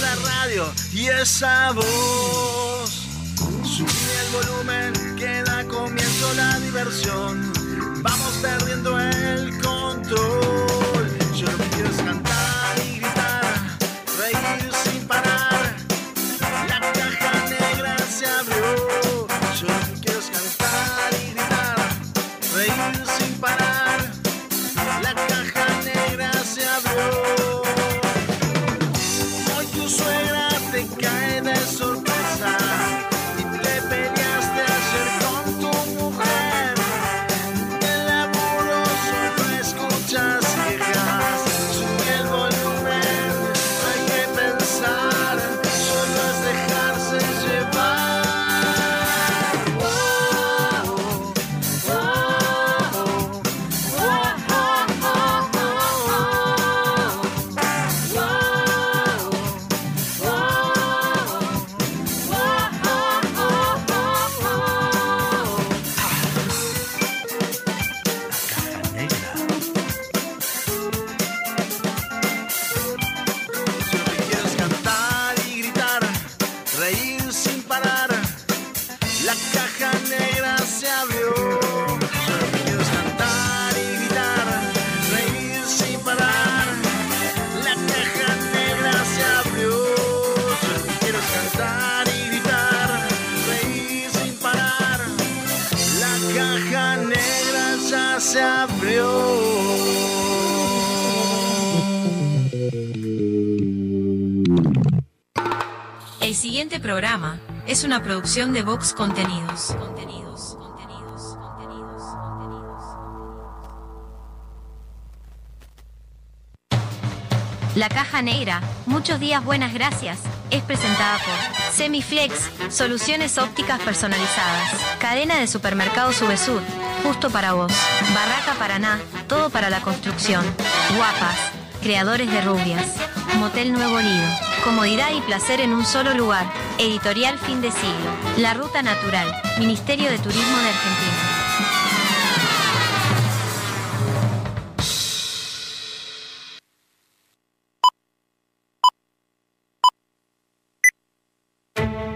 la radio y esa voz. Subí el volumen que da comienzo la diversión. Vamos perdiendo el control. Programa es una producción de Vox Contenidos. La caja negra, muchos días buenas gracias, es presentada por Semiflex, soluciones ópticas personalizadas, cadena de supermercados Subesur, justo para vos, Barraca Paraná, todo para la construcción, Guapas, creadores de rubias, Motel Nuevo Lido, comodidad y placer en un solo lugar, editorial fin de siglo, La Ruta Natural, Ministerio de Turismo de Argentina.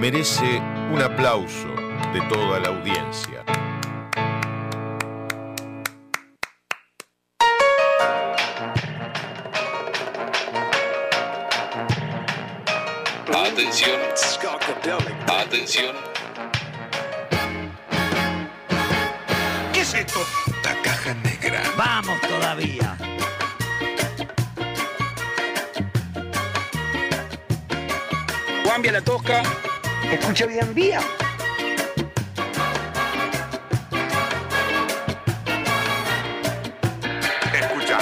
merece un aplauso de toda la audiencia. Atención. Atención. ¿Qué es esto? La caja negra. Vamos todavía. Cambia la tosca. Escucha bien vía. Escucha.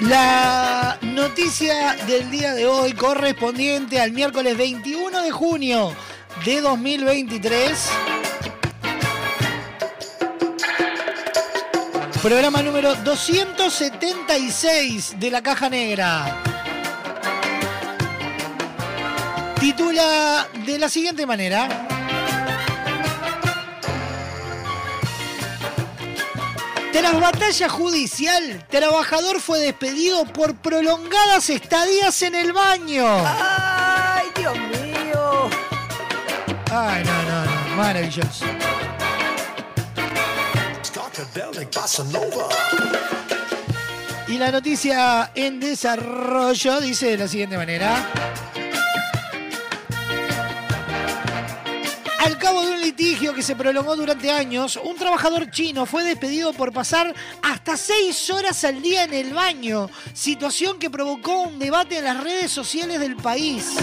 La noticia del día de hoy correspondiente al miércoles 21 de junio de 2023. Programa número 276 de la Caja Negra. Titula de la siguiente manera. Tras batalla judicial, trabajador fue despedido por prolongadas estadías en el baño. ¡Ay, Dios mío! Ay, no, no, no, maravilloso. Y la noticia en desarrollo dice de la siguiente manera. Al cabo de un litigio que se prolongó durante años, un trabajador chino fue despedido por pasar hasta seis horas al día en el baño, situación que provocó un debate en las redes sociales del país.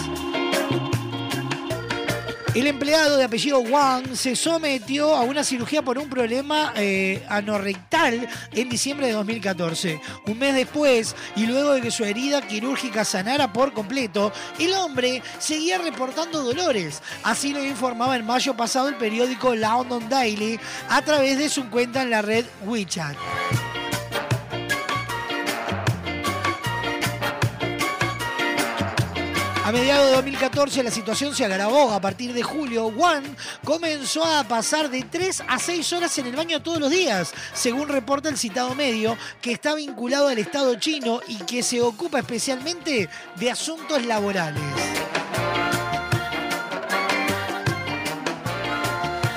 El empleado de apellido Wang se sometió a una cirugía por un problema eh, anorrectal en diciembre de 2014. Un mes después, y luego de que su herida quirúrgica sanara por completo, el hombre seguía reportando dolores. Así lo informaba en mayo pasado el periódico London Daily a través de su cuenta en la red WeChat. A mediados de 2014 la situación se agravó. A partir de julio, Wang comenzó a pasar de 3 a 6 horas en el baño todos los días, según reporta el citado medio, que está vinculado al Estado chino y que se ocupa especialmente de asuntos laborales.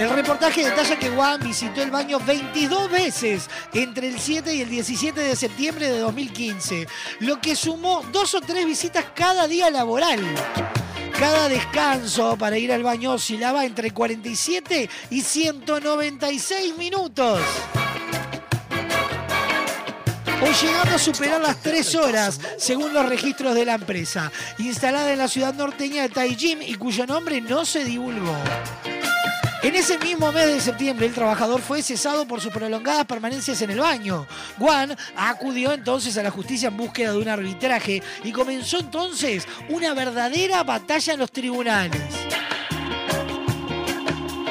El reportaje detalla que Wang visitó el baño 22 veces entre el 7 y el 17 de septiembre de 2015, lo que sumó dos o tres visitas cada día laboral. Cada descanso para ir al baño oscilaba entre 47 y 196 minutos. O llegando a superar las 3 horas, según los registros de la empresa, instalada en la ciudad norteña de Taijin y cuyo nombre no se divulgó. En ese mismo mes de septiembre, el trabajador fue cesado por sus prolongadas permanencias en el baño. Juan acudió entonces a la justicia en búsqueda de un arbitraje y comenzó entonces una verdadera batalla en los tribunales.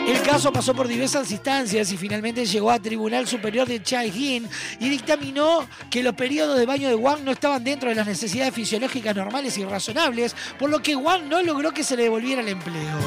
El caso pasó por diversas instancias y finalmente llegó a Tribunal Superior de Chaihin y dictaminó que los periodos de baño de Wang no estaban dentro de las necesidades fisiológicas normales y razonables, por lo que Wang no logró que se le devolviera el empleo.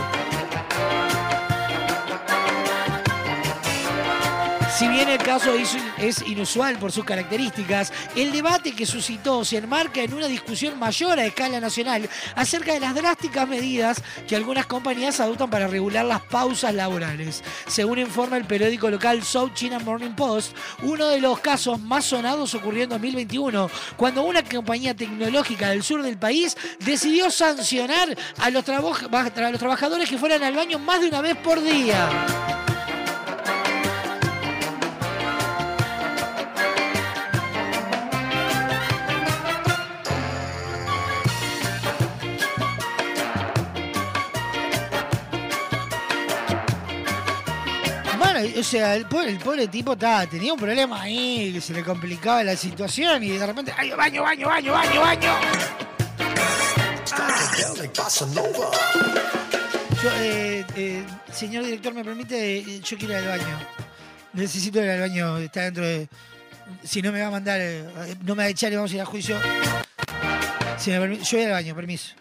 Si bien el caso es, inusual por sus características, el debate que suscitó se enmarca en una discusión mayor a escala nacional acerca de las drásticas medidas que algunas compañías adoptan para regular las pausas laborales. Según informa el periódico local South China Morning Post, uno de los casos más sonados ocurrió en 2021, cuando una compañía tecnológica del sur del país decidió sancionar a los trabajadores que fueran al baño más de una vez por día. O sea, el pobre, tipo ta, tenía un problema ahí, se le complicaba la situación y de repente, ¡ay, baño, baño, baño, baño, baño! Eh, eh, señor director, ¿me permite? Yo quiero ir al baño. Necesito ir al baño, está dentro de... Si no me va a mandar, eh, no me va a echar y vamos a ir a juicio. Yo voy al baño, permiso.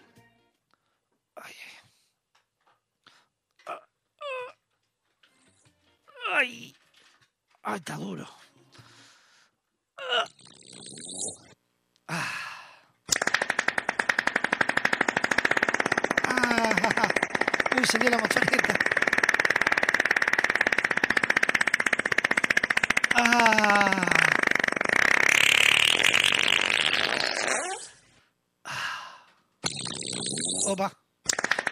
Ay, ay, está duro. Ah. Uy, salió la motoneta. Ah. Ah. Opa.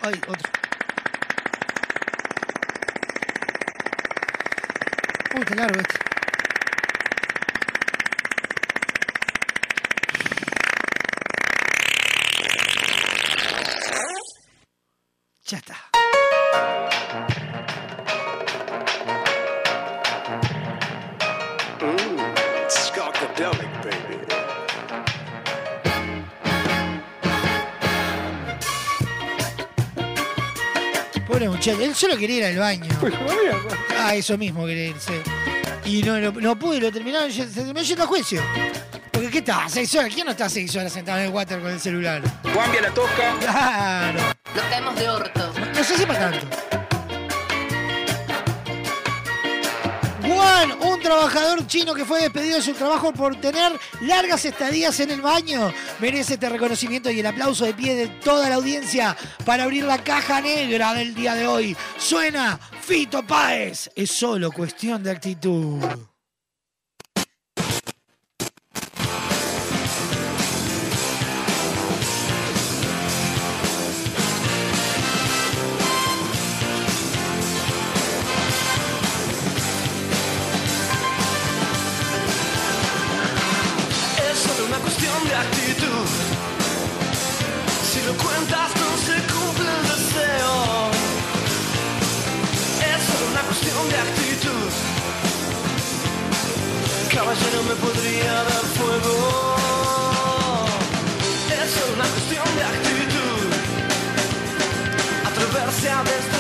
Ay, otro. Uy, está largo este. Él solo quería ir al baño. Ah, eso mismo quería irse. Y no, no, no pude, lo terminaron, se terminó yendo a juicio. Porque ¿qué está? ¿Seis horas? ¿Quién no está seis horas sentado en el water con el celular? Guambia la tosca. Claro. Nos caemos de orto. No se sepa tanto. Juan, un trabajador chino que fue despedido de su trabajo por tener largas estadías en el baño, merece este reconocimiento y el aplauso de pie de toda la audiencia para abrir la caja negra del día de hoy. Suena Fito Páez. Es solo cuestión de actitud. Atreverse a desplazarse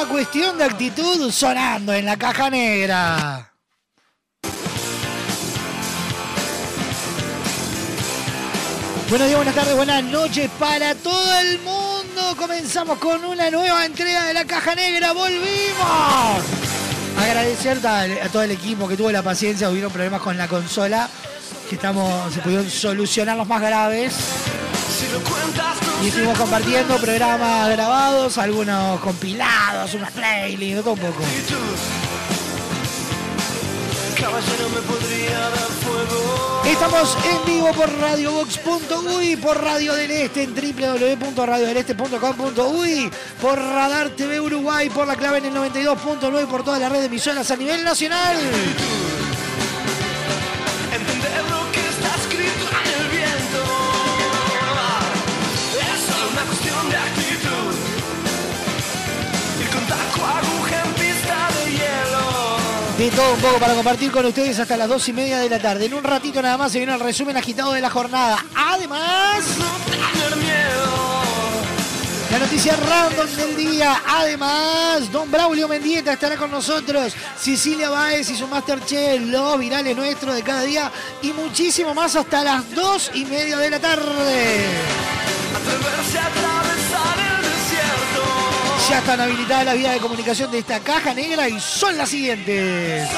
una cuestión de actitud sonando en la caja negra. Buenos días, buenas tardes, buenas noches para todo el mundo. Comenzamos con una nueva entrega de la caja negra. ¡Volvimos! Agradecer a, todo el equipo que tuvo la paciencia, hubieron problemas con la consola, que estamos, se pudieron solucionar los más graves. Y estuvimos compartiendo programas grabados, algunos compilados, unas playlists, todo un poco. Estamos en vivo por radiobox.uy, por Radio del Este en www.radiodeleste.com.uy, por Radar TV Uruguay, por la clave en el 92.9, por toda la red de emisoras a nivel nacional. De todo un poco para compartir con ustedes hasta las dos y media de la tarde. En un ratito nada más se viene el resumen agitado de la jornada. Además, la noticia random del día. Además, Don Braulio Mendieta estará con nosotros. Cecilia Báez y su Masterchef, los virales nuestros de cada día. Y muchísimo más hasta las dos y media de la tarde. Ya están habilitadas las vías de comunicación de esta caja negra y son las siguientes.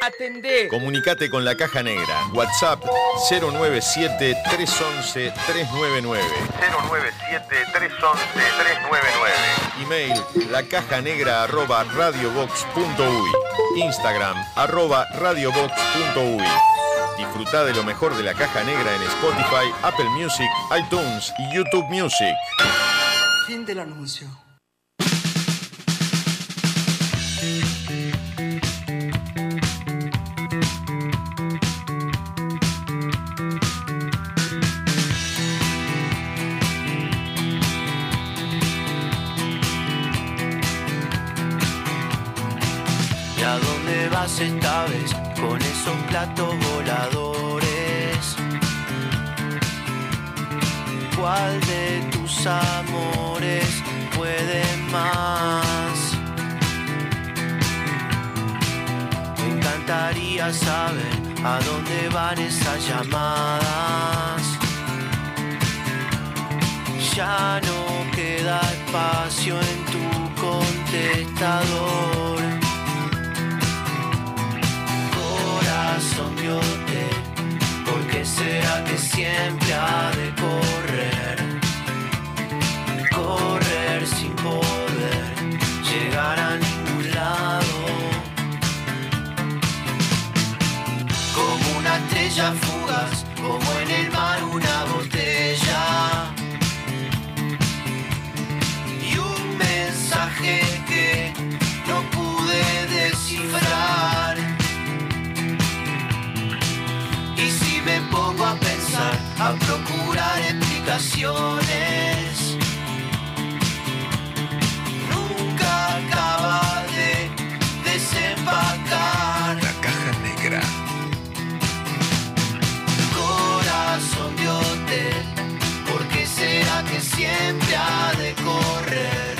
Atendé. Comunicate con la caja negra. WhatsApp 097-311-399. 097-311-399. Email lacajanegra arroba radiobox.uy. Instagram arroba radiobox.uy. Disfruta de lo mejor de la caja negra en Spotify, Apple Music, iTunes y YouTube Music. Del anuncio. ¿Y a dónde vas esta vez con esos platos voladores? ¿Cuál de tus amores puede más? Me encantaría saber a dónde van esas llamadas. Ya no queda espacio en tu contestador. corazón miote, ¿por qué será que siempre ha de? Correr llegar a ningún lado. Como una estrella fugaz, como en el mar una botella. Y un mensaje que no pude descifrar. Y si me pongo a pensar, a procurar explicaciones, La caja negra. Corazón de hotel, ¿por qué será que siempre ha de? Correr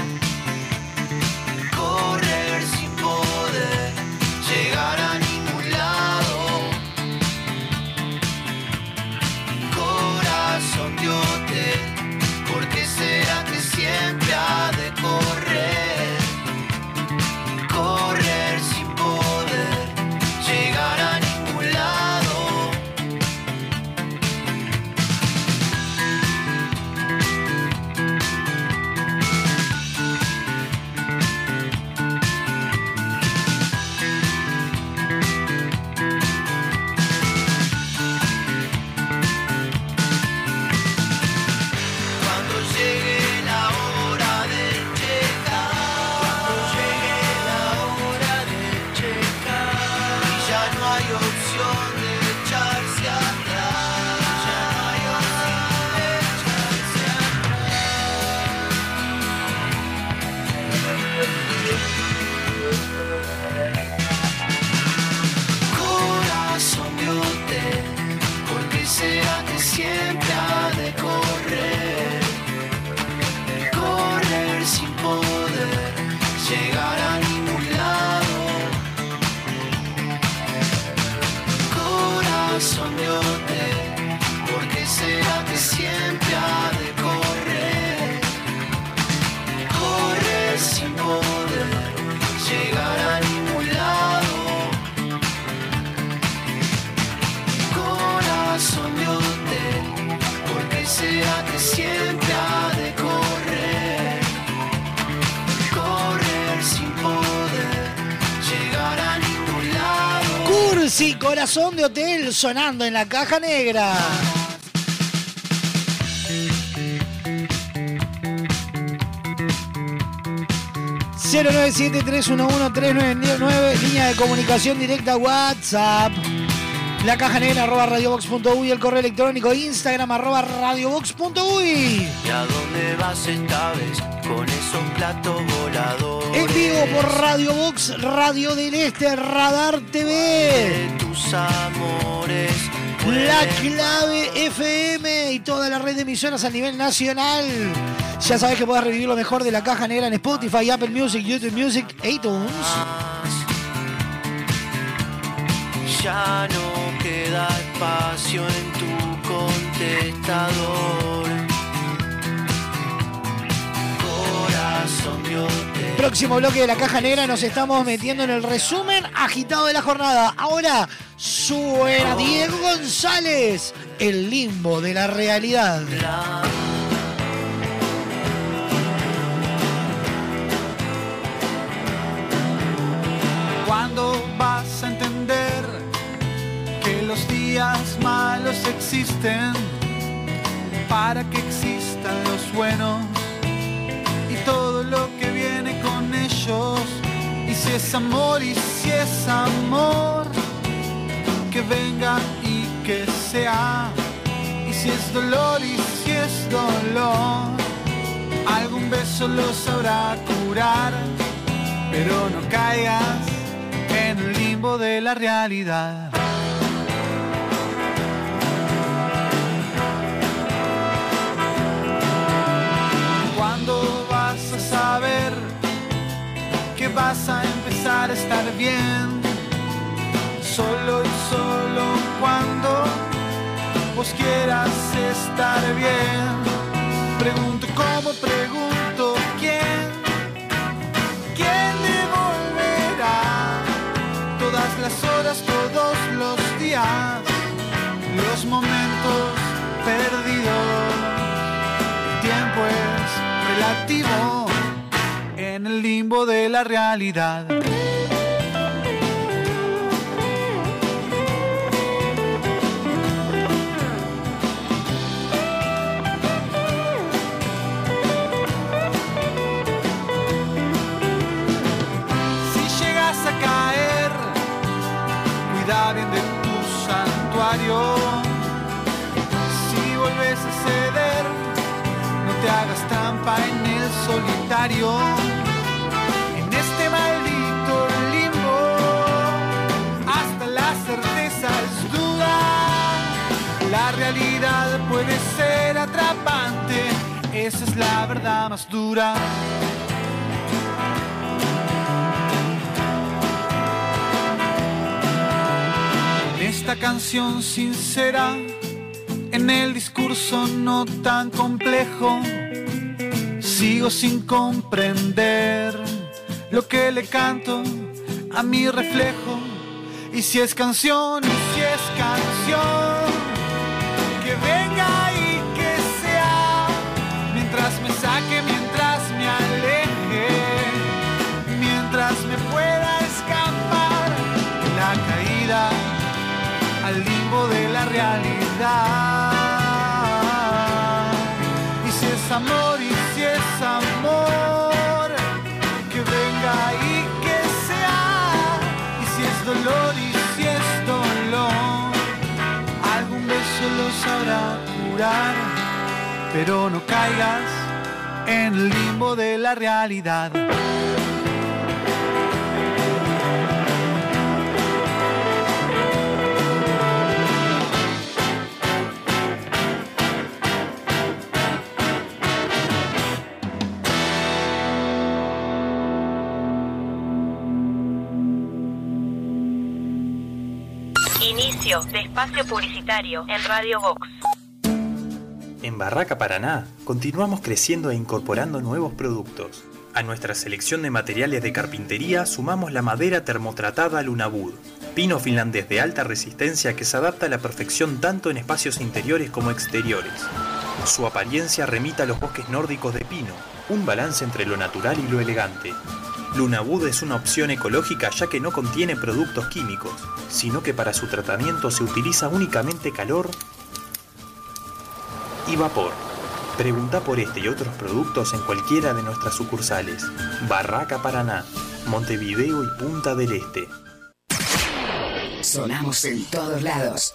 corazón de hotel sonando en la caja negra. ...097-311-399... ...línea de comunicación directa WhatsApp... La caja negra arroba radiobox.uy, el correo electrónico Instagram arroba radiobox.uy. ¿Y a dónde vas esta vez con esos platos voladores? En vivo por Radio Box, Radio del Este, Radar TV. De tus amores. La clave FM y toda la red de emisoras a nivel nacional. Ya sabes que puedes revivir lo mejor de la caja negra en Spotify, Apple Music, YouTube Music, iTunes. Ya no queda espacio en tu contestador. Próximo bloque de la caja negra nos estamos metiendo en el resumen agitado de la jornada. Ahora suena Diego González, el limbo de la realidad. ¿Cuándo vas a entender que los días malos existen para que existan los buenos todo lo que viene con ellos? Y si es amor y si es amor, que venga y que sea. Y si es dolor y si es dolor, algún beso lo sabrá curar. Pero no caigas en el limbo de la realidad. Vas a empezar a estar bien? Solo y solo cuando vos quieras estar bien. Pregunto cómo, pregunto quién. ¿Quién devolverá todas las horas, todos los días, los momentos en el limbo de la realidad. Si llegas a caer, bien de tu santuario. Si volves a ceder, no te hagas trampa en el solitario. Esa es la verdad más dura. En esta canción sincera, en el discurso no tan complejo, sigo sin comprender lo que le canto a mi reflejo. Y si es canción, y si es canción, Y si es amor, y si es amor, que venga y que sea. Y si es dolor, y si es dolor, algún beso lo sabrá curar. Pero no caigas en el limbo de la realidad. De espacio publicitario en Radio Vox. En Barraca Paraná continuamos creciendo e incorporando nuevos productos. A nuestra selección de materiales de carpintería sumamos la madera termotratada Lunabud, pino finlandés de alta resistencia que se adapta a la perfección tanto en espacios interiores como exteriores. Su apariencia remita a los bosques nórdicos de pino, un balance entre lo natural y lo elegante. Lunabud es una opción ecológica ya que no contiene productos químicos, sino que para su tratamiento se utiliza únicamente calor y vapor. Pregunta por este y otros productos en cualquiera de nuestras sucursales. Barraca Paraná, Montevideo y Punta del Este. Sonamos en todos lados.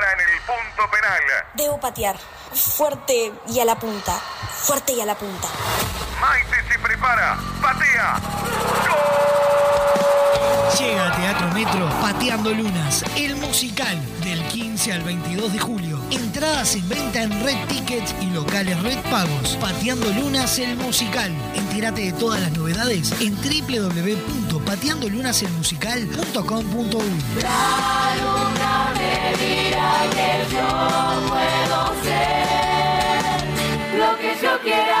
En el punto penal. Debo patear. Fuerte y a la punta. Fuerte y a la punta. Maite se prepara. Patea. Llega a Teatro Metro Pateando Lunas, el musical del 15 al 22 de julio. Entradas en venta en Red Tickets y locales Red Pagos. Pateando Lunas, el musical. Entérate de todas las novedades en www.pateandolunaselmusical.com.uy. Dirá que yo puedo ser lo que yo quiera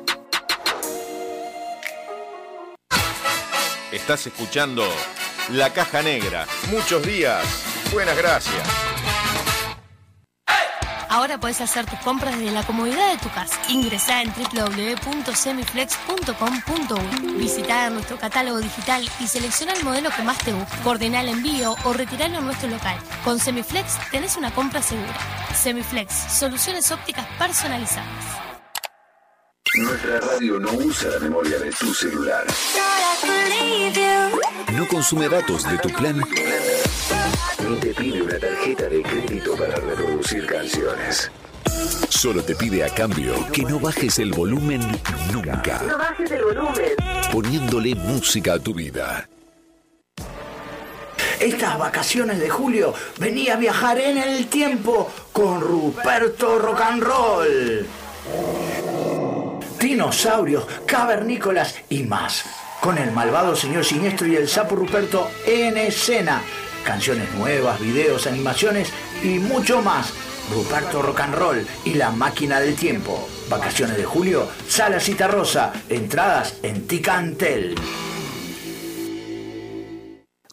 Estás escuchando La Caja Negra. Muchos días. Buenas gracias. Ahora puedes hacer tus compras desde la comodidad de tu casa. Ingresá en www.semiflex.com.uy. Visita nuestro catálogo digital y selecciona el modelo que más te guste. Coordina el envío o retiralo en nuestro local. Con Semiflex tenés una compra segura. Semiflex, soluciones ópticas personalizadas. Nuestra radio no usa la memoria de tu celular. No consume datos de tu plan. Ni te pide una tarjeta de crédito para reproducir canciones. Solo te pide a cambio que no bajes el volumen nunca. No bajes el volumen. Poniéndole música a tu vida. Estas vacaciones de julio venía a viajar en el tiempo con Ruperto Rock and Roll. Dinosaurios, cavernícolas y más. Con el malvado señor siniestro y el sapo Ruperto en escena. Canciones nuevas, videos, animaciones y mucho más. Ruperto Rock and Roll y la máquina del tiempo. Vacaciones de julio, Sala Cita Rosa. Entradas en Ticantel.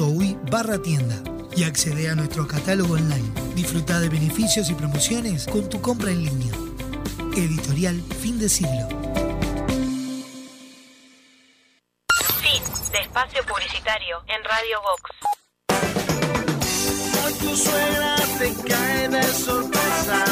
.ui barra tienda y accede a nuestro catálogo online. Disfruta de beneficios y promociones con tu compra en línea. Editorial Fin de Siglo. Fin de espacio publicitario en Radio Vox. Hoy tu suegra te cae de sorpresa.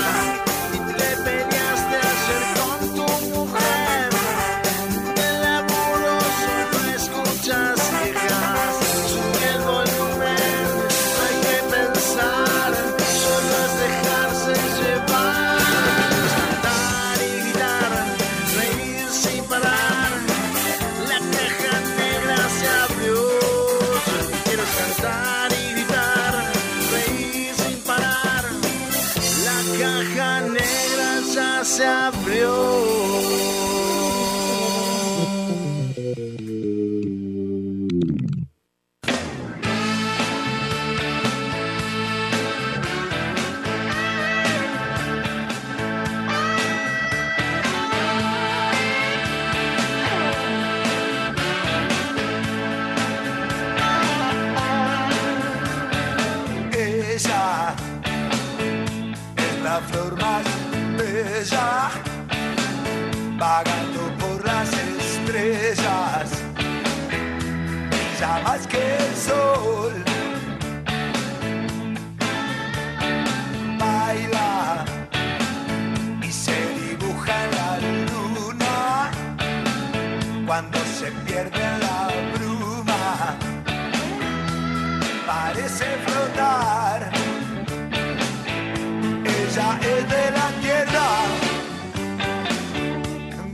Ella es de la tierra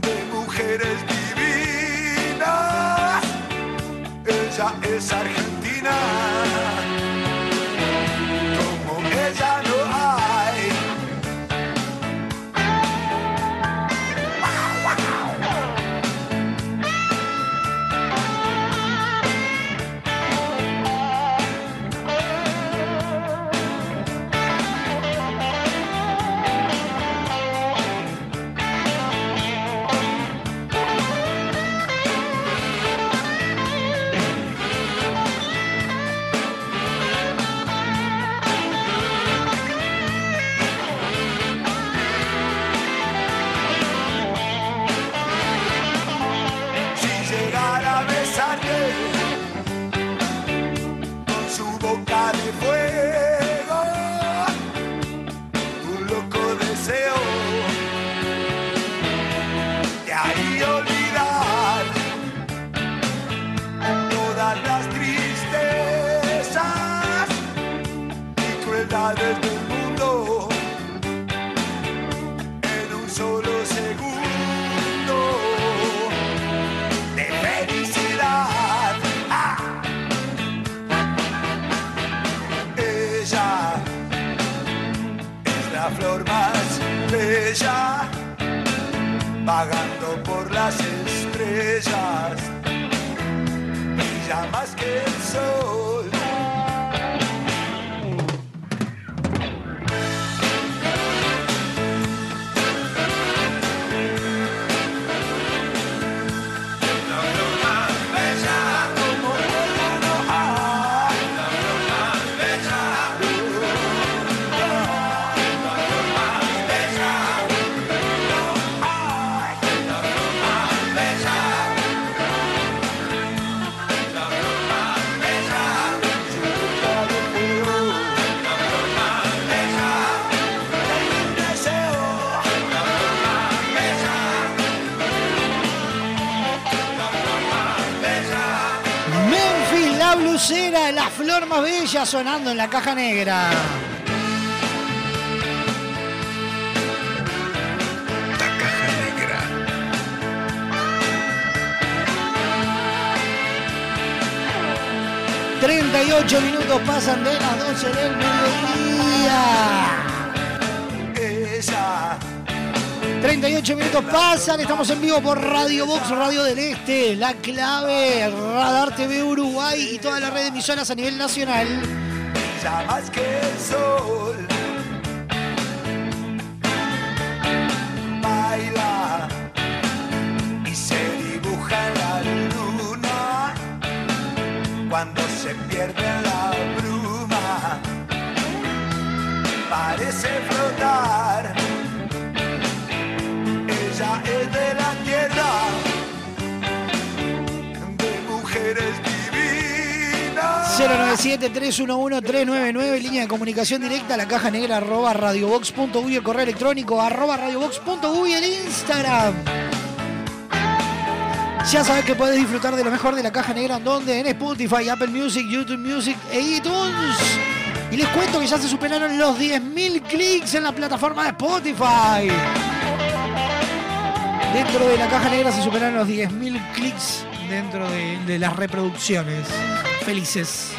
de mujeres divinas. Ella es argentina. flor más bella sonando en la caja negra. La caja negra. ...38 minutos pasan de las 12 del mediodía... 38 minutos pasan, estamos en vivo por Radio Box, Radio del Este, La Clave, Radar TV Uruguay y toda la red de emisoras a nivel nacional. Ya más que el sol baila y se dibuja la luna cuando se pierde la bruma. Parece flotar la de mujeres divinas. 097-311-399, línea de comunicación directa, la caja negra arroba radiobox.uy, el correo electrónico arroba radiobox.uy, el Instagram. Ya sabes que puedes disfrutar de lo mejor de la caja negra en donde en Spotify, Apple Music, YouTube Music e iTunes. Y les cuento que ya se superaron los 10.000 clics en la plataforma de Spotify. Dentro de la caja negra se superaron los 10.000 clics dentro de, de las reproducciones. Felices.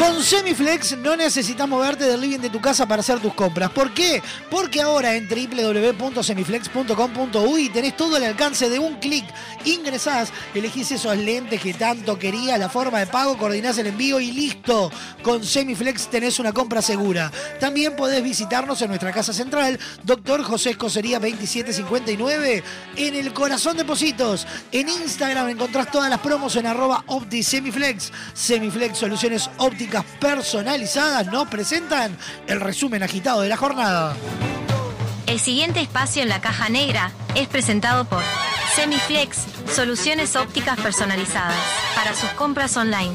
Con Semiflex no necesitas moverte del living de tu casa para hacer tus compras. ¿Por qué? Porque ahora en www.semiflex.com.uy tenés todo el alcance de un clic. Ingresás, elegís esos lentes que tanto querías, la forma de pago, coordinás el envío y listo. Con Semiflex tenés una compra segura. También podés visitarnos en nuestra casa central, Doctor José Escocería 2759, en el corazón de Positos. En Instagram encontrás todas las promos en arroba OptiSemiflex. Semiflex Soluciones Ópticas Personalizadas nos presentan el resumen agitado de la jornada. El siguiente espacio en la caja negra es presentado por Semiflex, soluciones ópticas personalizadas para sus compras online.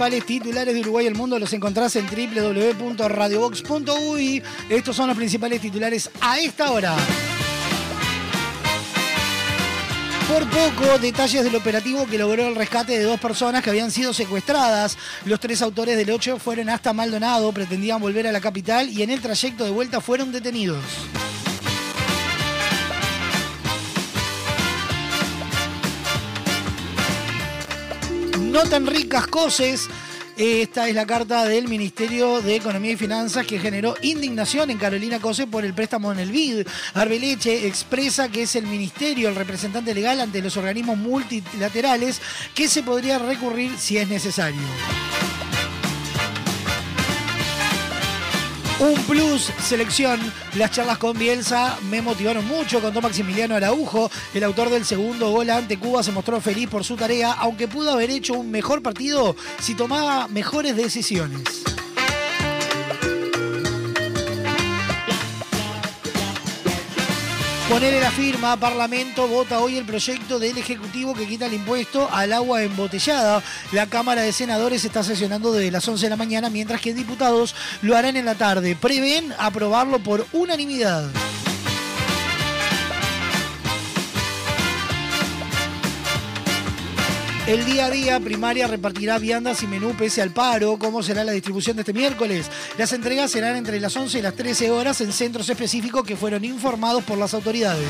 Principales titulares de Uruguay y el mundo los encontrás en www.radiobox.uy. Estos son los principales titulares a esta hora. Por poco, detalles del operativo que logró el rescate de dos personas que habían sido secuestradas. Los tres autores del 8 fueron hasta Maldonado, pretendían volver a la capital y en el trayecto de vuelta fueron detenidos. No tan ricas cosas. Esta es la carta del Ministerio de Economía y Finanzas que generó indignación en Carolina Cose por el préstamo en el BID. Arbeleche expresa que es el Ministerio el representante legal ante los organismos multilaterales que se podría recurrir si es necesario. Un plus, selección. Las charlas con Bielsa me motivaron mucho. Contó Maximiliano Araujo. El autor del segundo gol ante Cuba se mostró feliz por su tarea, aunque pudo haber hecho un mejor partido si tomaba mejores decisiones. Ponerle la firma, Parlamento vota hoy el proyecto del Ejecutivo que quita el impuesto al agua embotellada. La Cámara de Senadores está sesionando desde las 11 de la mañana, mientras que diputados lo harán en la tarde. Prevén aprobarlo por unanimidad. El día a día, primaria repartirá viandas y menú pese al paro. ¿Cómo será la distribución de este miércoles? Las entregas serán entre las 11 y las 13 horas en centros específicos que fueron informados por las autoridades.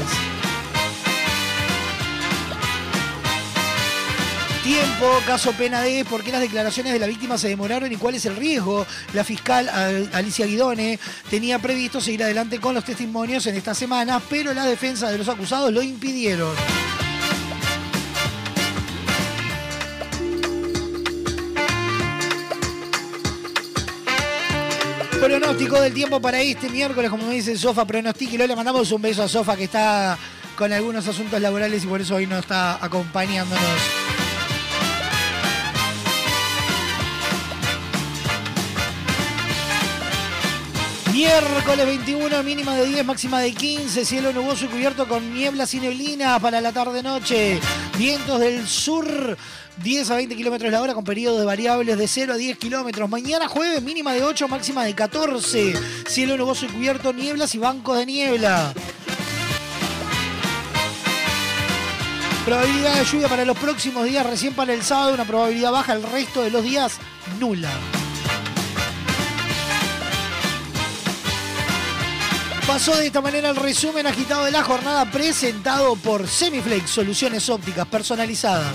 Tiempo, caso pena de por qué las declaraciones de la víctima se demoraron y cuál es el riesgo. La fiscal Al- Alicia Guidone tenía previsto seguir adelante con los testimonios en esta semana, pero la defensa de los acusados lo impidieron. Pronóstico del tiempo para este miércoles, como me dice Sofa, pronostíquelo. Le mandamos un beso a Sofa que está con algunos asuntos laborales y por eso hoy no está acompañándonos. Miércoles 21, mínima de 10, máxima de 15, cielo nuboso y cubierto con nieblas y neblina para la tarde-noche. Vientos del sur, 10 a 20 kilómetros la hora con periodos de variables de 0 a 10 kilómetros. Mañana jueves, mínima de 8, máxima de 14. Cielo nuboso y cubierto, nieblas y bancos de niebla. Probabilidad de lluvia para los próximos días, recién para el sábado, una probabilidad baja, el resto de los días nula. Pasó de esta manera el resumen agitado de la jornada presentado por Semiflex, soluciones ópticas personalizadas.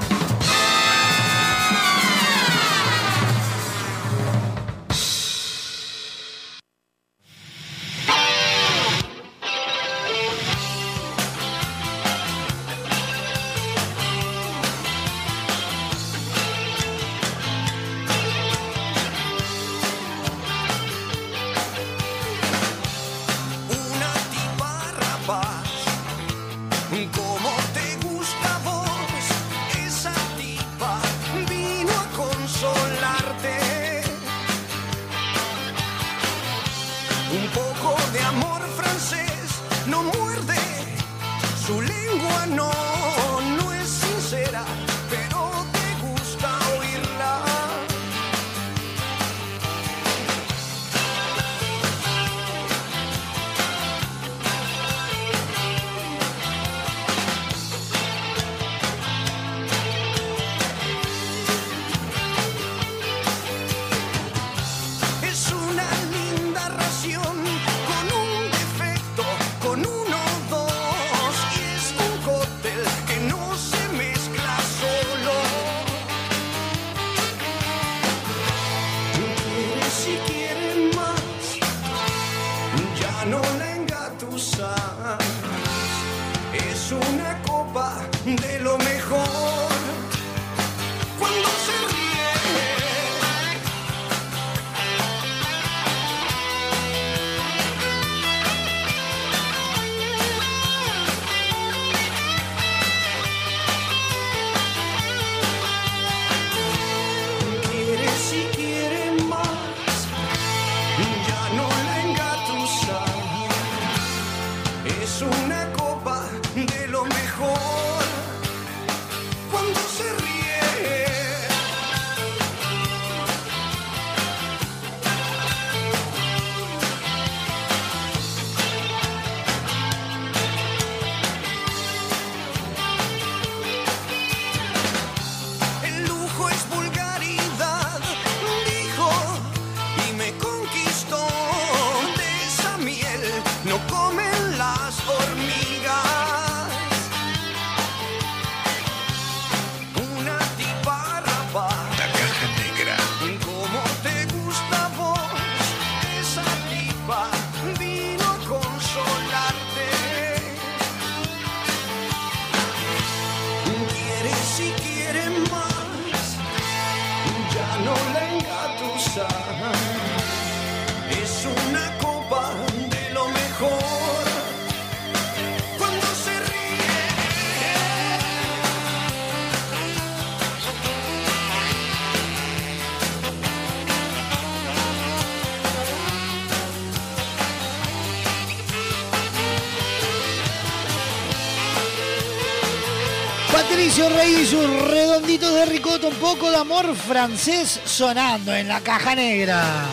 Patricio Rey y sus redonditos de ricota, un poco de amor francés sonando en la caja negra.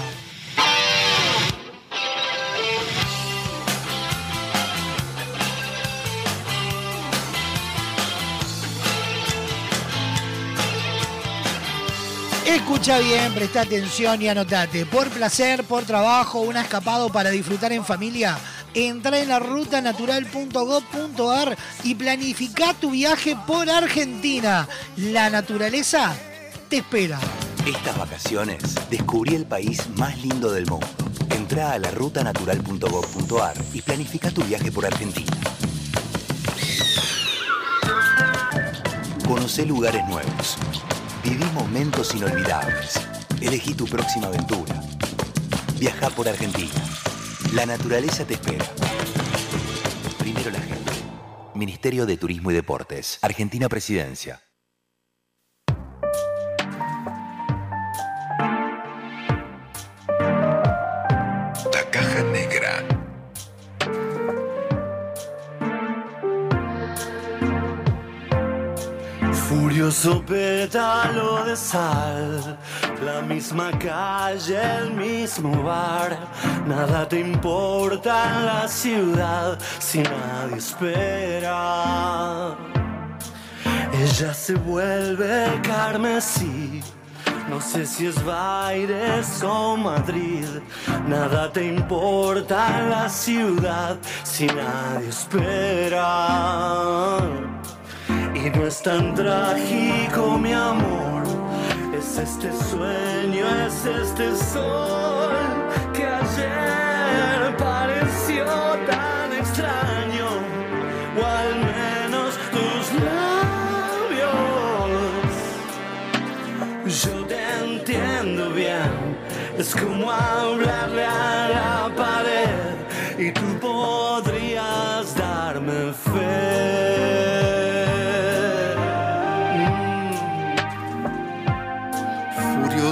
Escucha bien, presta atención y anotate. Por placer, por trabajo, un escapado para disfrutar en familia. Entra en la rutanatural.gov.ar y planifica tu viaje por Argentina. La naturaleza te espera. Estas vacaciones descubrí el país más lindo del mundo. Entra a la rutanatural.gov.ar y planifica tu viaje por Argentina. Conoce lugares nuevos. Viví momentos inolvidables. Elegí tu próxima aventura. Viaja por Argentina. La naturaleza te espera. Primero la gente. Ministerio de Turismo y Deportes. Argentina Presidencia. Furioso pétalo de sal, la misma calle, el mismo bar. Nada te importa en la ciudad si nadie espera. Ella se vuelve carmesí. No sé si es Baires o Madrid, nada te importa en la ciudad si nadie espera. Y no es tan trágico, mi amor. Es este sueño, es este sol que ayer pareció tan extraño. O al menos tus labios. Yo te entiendo bien. Es como hablarle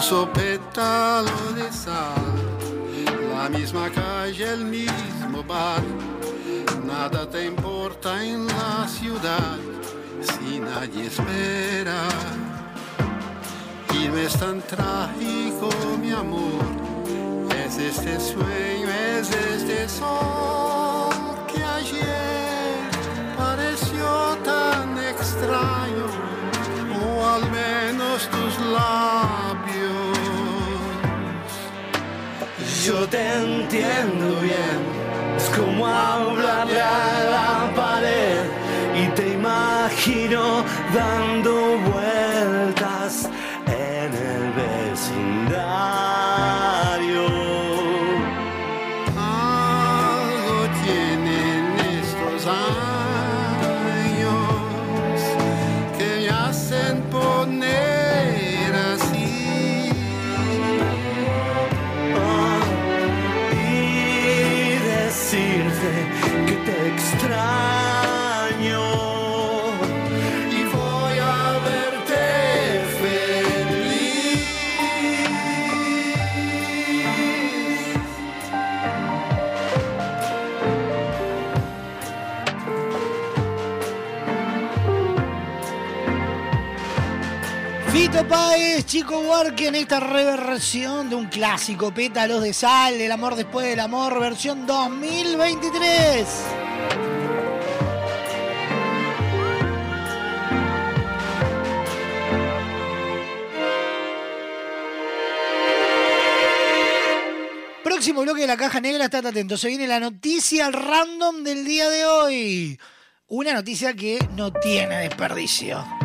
Pétalo de sal, la misma calle, el mismo bar. Nada te importa en la ciudad si nadie espera. Y no es tan trágico, mi amor. Es este sueño, es este sol que ayer pareció tan extraño, o al menos tus labios. Yo te entiendo bien, es como hablarle a la pared y te imagino dando vueltas en el vecindario. Páez, Chico Huarque en esta reversión de un clásico, Pétalos de Sal, El amor después del amor, versión 2023. Próximo bloque de la caja negra, estate atento. Se viene la noticia random del día de hoy. Una noticia que no tiene desperdicio.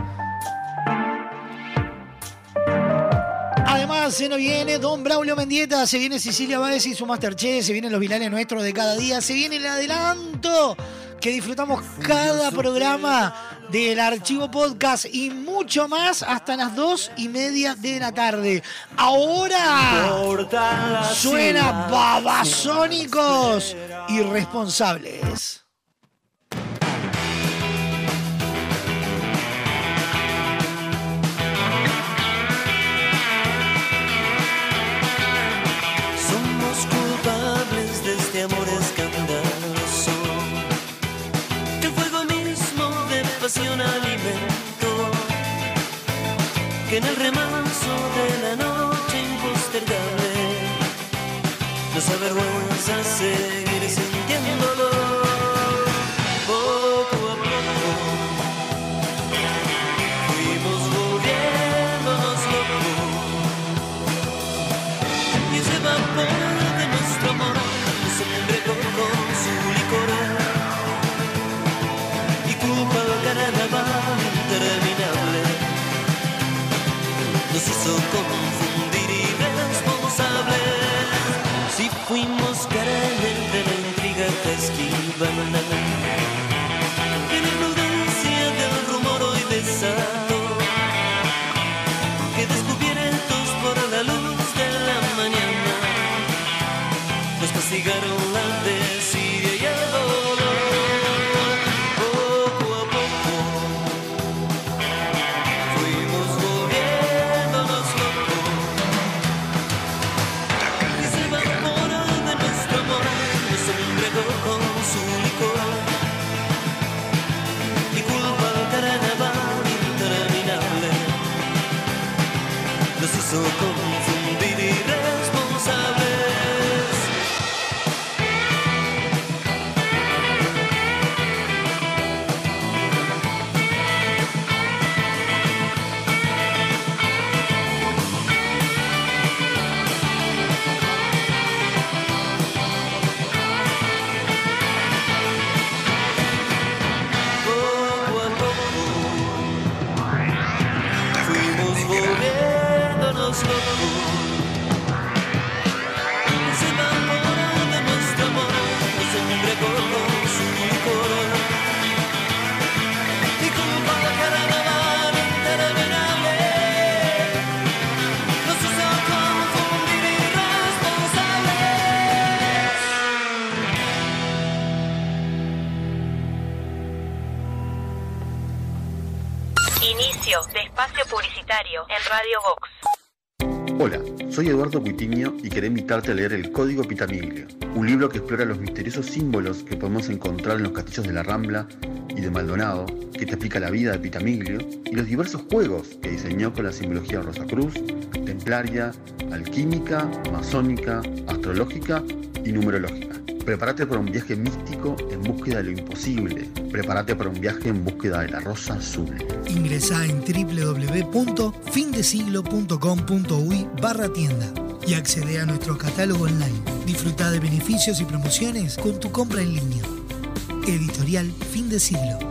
Se nos viene Don Braulio Mendieta, se viene Cecilia Báez y su Masterchef, se vienen los virales nuestros de cada día, se viene el adelanto que disfrutamos cada programa del archivo podcast y mucho más hasta las dos y media de la tarde. Ahora suena Babasónicos Irresponsables. En el remanso de la noche impostergable nos avergüenza seguir fuimos carne de la intriga que esquivan. En imprudencia del rumor hoy desató que descubiertos por la luz de la mañana nos castigaron Radio Vox. Hola, soy Eduardo Cuitiño y quería invitarte a leer El Código Pitamiglio, un libro que explora los misteriosos símbolos que podemos encontrar en los castillos de la Rambla y de Maldonado, que te explica la vida de Pitamiglio y los diversos juegos que diseñó con la simbología Rosacruz, templaria, alquímica, masónica, astrológica y numerológica. Prepárate para un viaje místico en búsqueda de lo imposible. Prepárate para un viaje en búsqueda de la rosa azul. Ingresa en www.findesiglo.com.uy barra tienda y accede a nuestro catálogo online. Disfruta de beneficios y promociones con tu compra en línea. Editorial Fin de Siglo.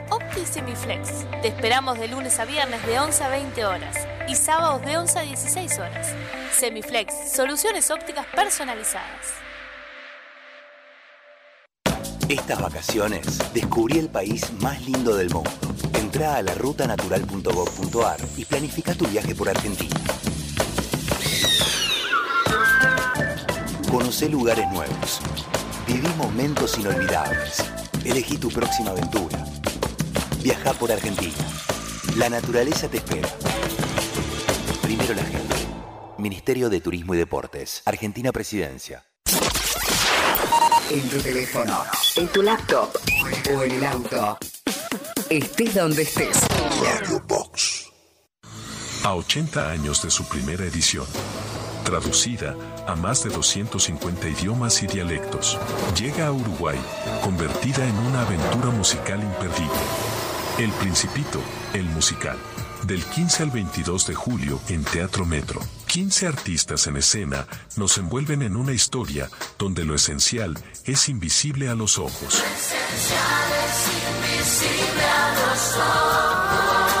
OptiSemiflex. Te esperamos de lunes a viernes de 11 a 20 horas y sábados de 11 a 16 horas. Semiflex, soluciones ópticas personalizadas. Estas vacaciones descubrí el país más lindo del mundo. Entra a la rutanatural.gov.ar y planifica tu viaje por Argentina. Conoce lugares nuevos. Viví momentos inolvidables. Elegí tu próxima aventura. Viaja por Argentina. La naturaleza te espera. Primero la gente. Ministerio de Turismo y Deportes. Argentina Presidencia. En tu teléfono, en tu laptop o en el auto. Estés donde estés. Radio Box. A 80 años de su primera edición, traducida a más de 250 idiomas y dialectos, llega a Uruguay, convertida en una aventura musical imperdible. El Principito, el musical. Del 15 al 22 de julio en Teatro Metro. 15 artistas en escena nos envuelven en una historia donde lo esencial es invisible a los ojos. Esencial es invisible a los ojos.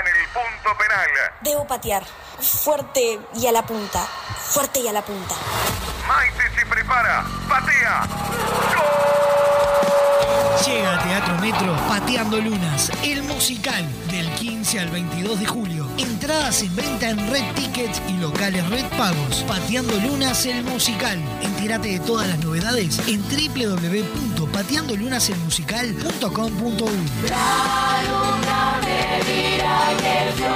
En el punto penal. Debo patear. Fuerte y a la punta. Fuerte y a la punta. Maite se prepara. Patea. Llega a Teatro Metro Pateando Lunas, el musical del 15 al 22 de julio. Entradas en venta en Red Tickets y locales Red Pagos. Pateando Lunas, el musical. Entérate de todas las novedades en www.pateandolunaselmusical.com.uy. La luna me dirá que yo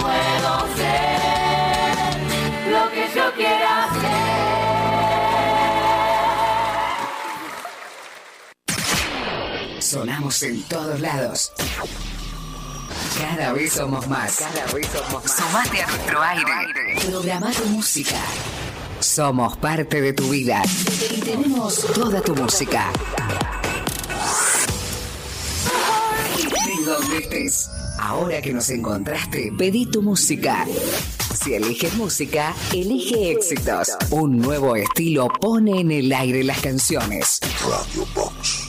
puedo ser lo que yo quiera ser. Sonamos en todos lados. Cada vez somos más. Cada vez somos más. Sumate a nuestro aire. Programa tu música. Somos parte de tu vida. Y tenemos toda tu música. Estés. Ahora que nos encontraste, pedí tu música. Si eliges música, elige éxitos. Un nuevo estilo pone en el aire las canciones. Radio Box.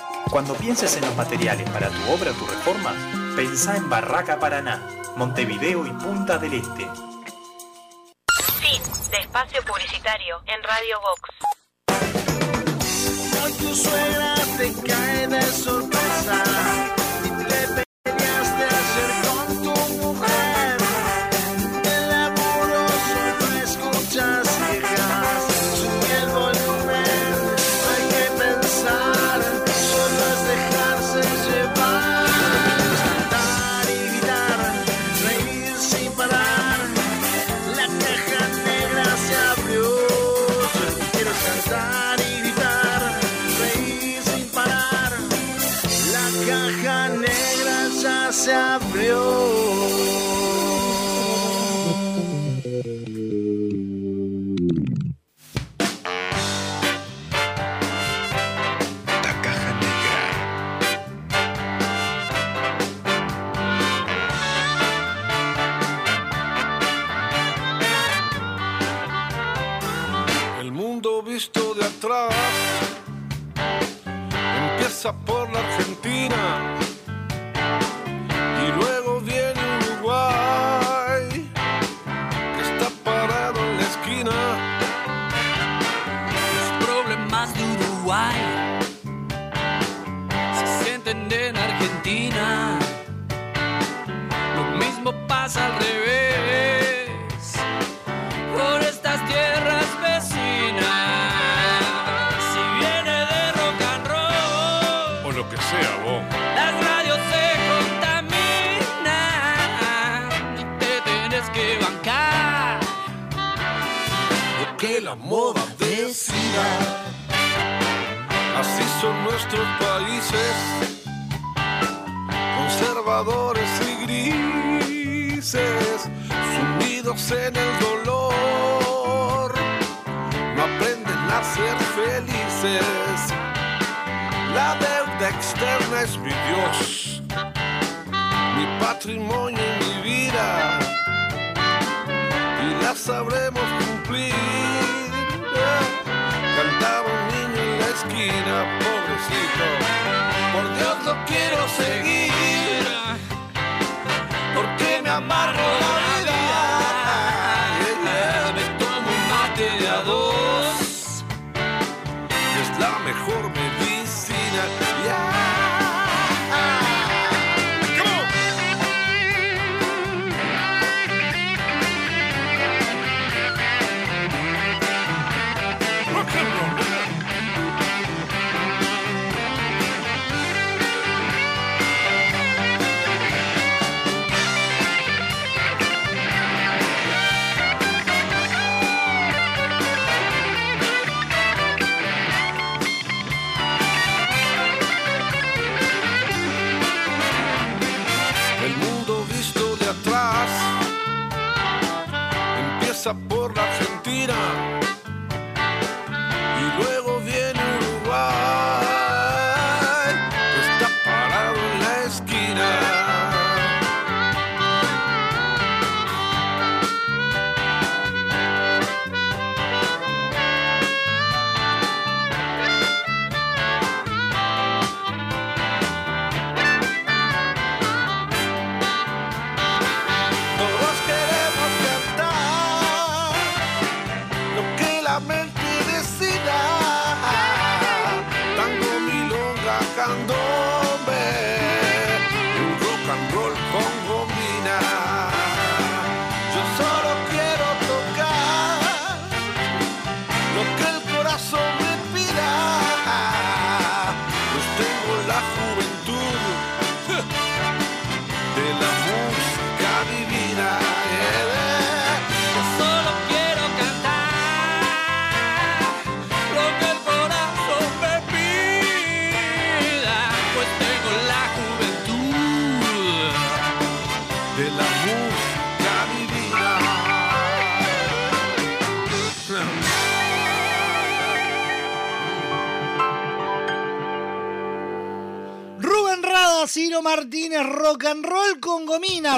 Cuando pienses en los materiales para tu obra o tu reforma, pensá en Barraca Paraná, Montevideo y Punta del Este. Fin de espacio publicitario en Radio Vox. Hoy tu suegra te cae de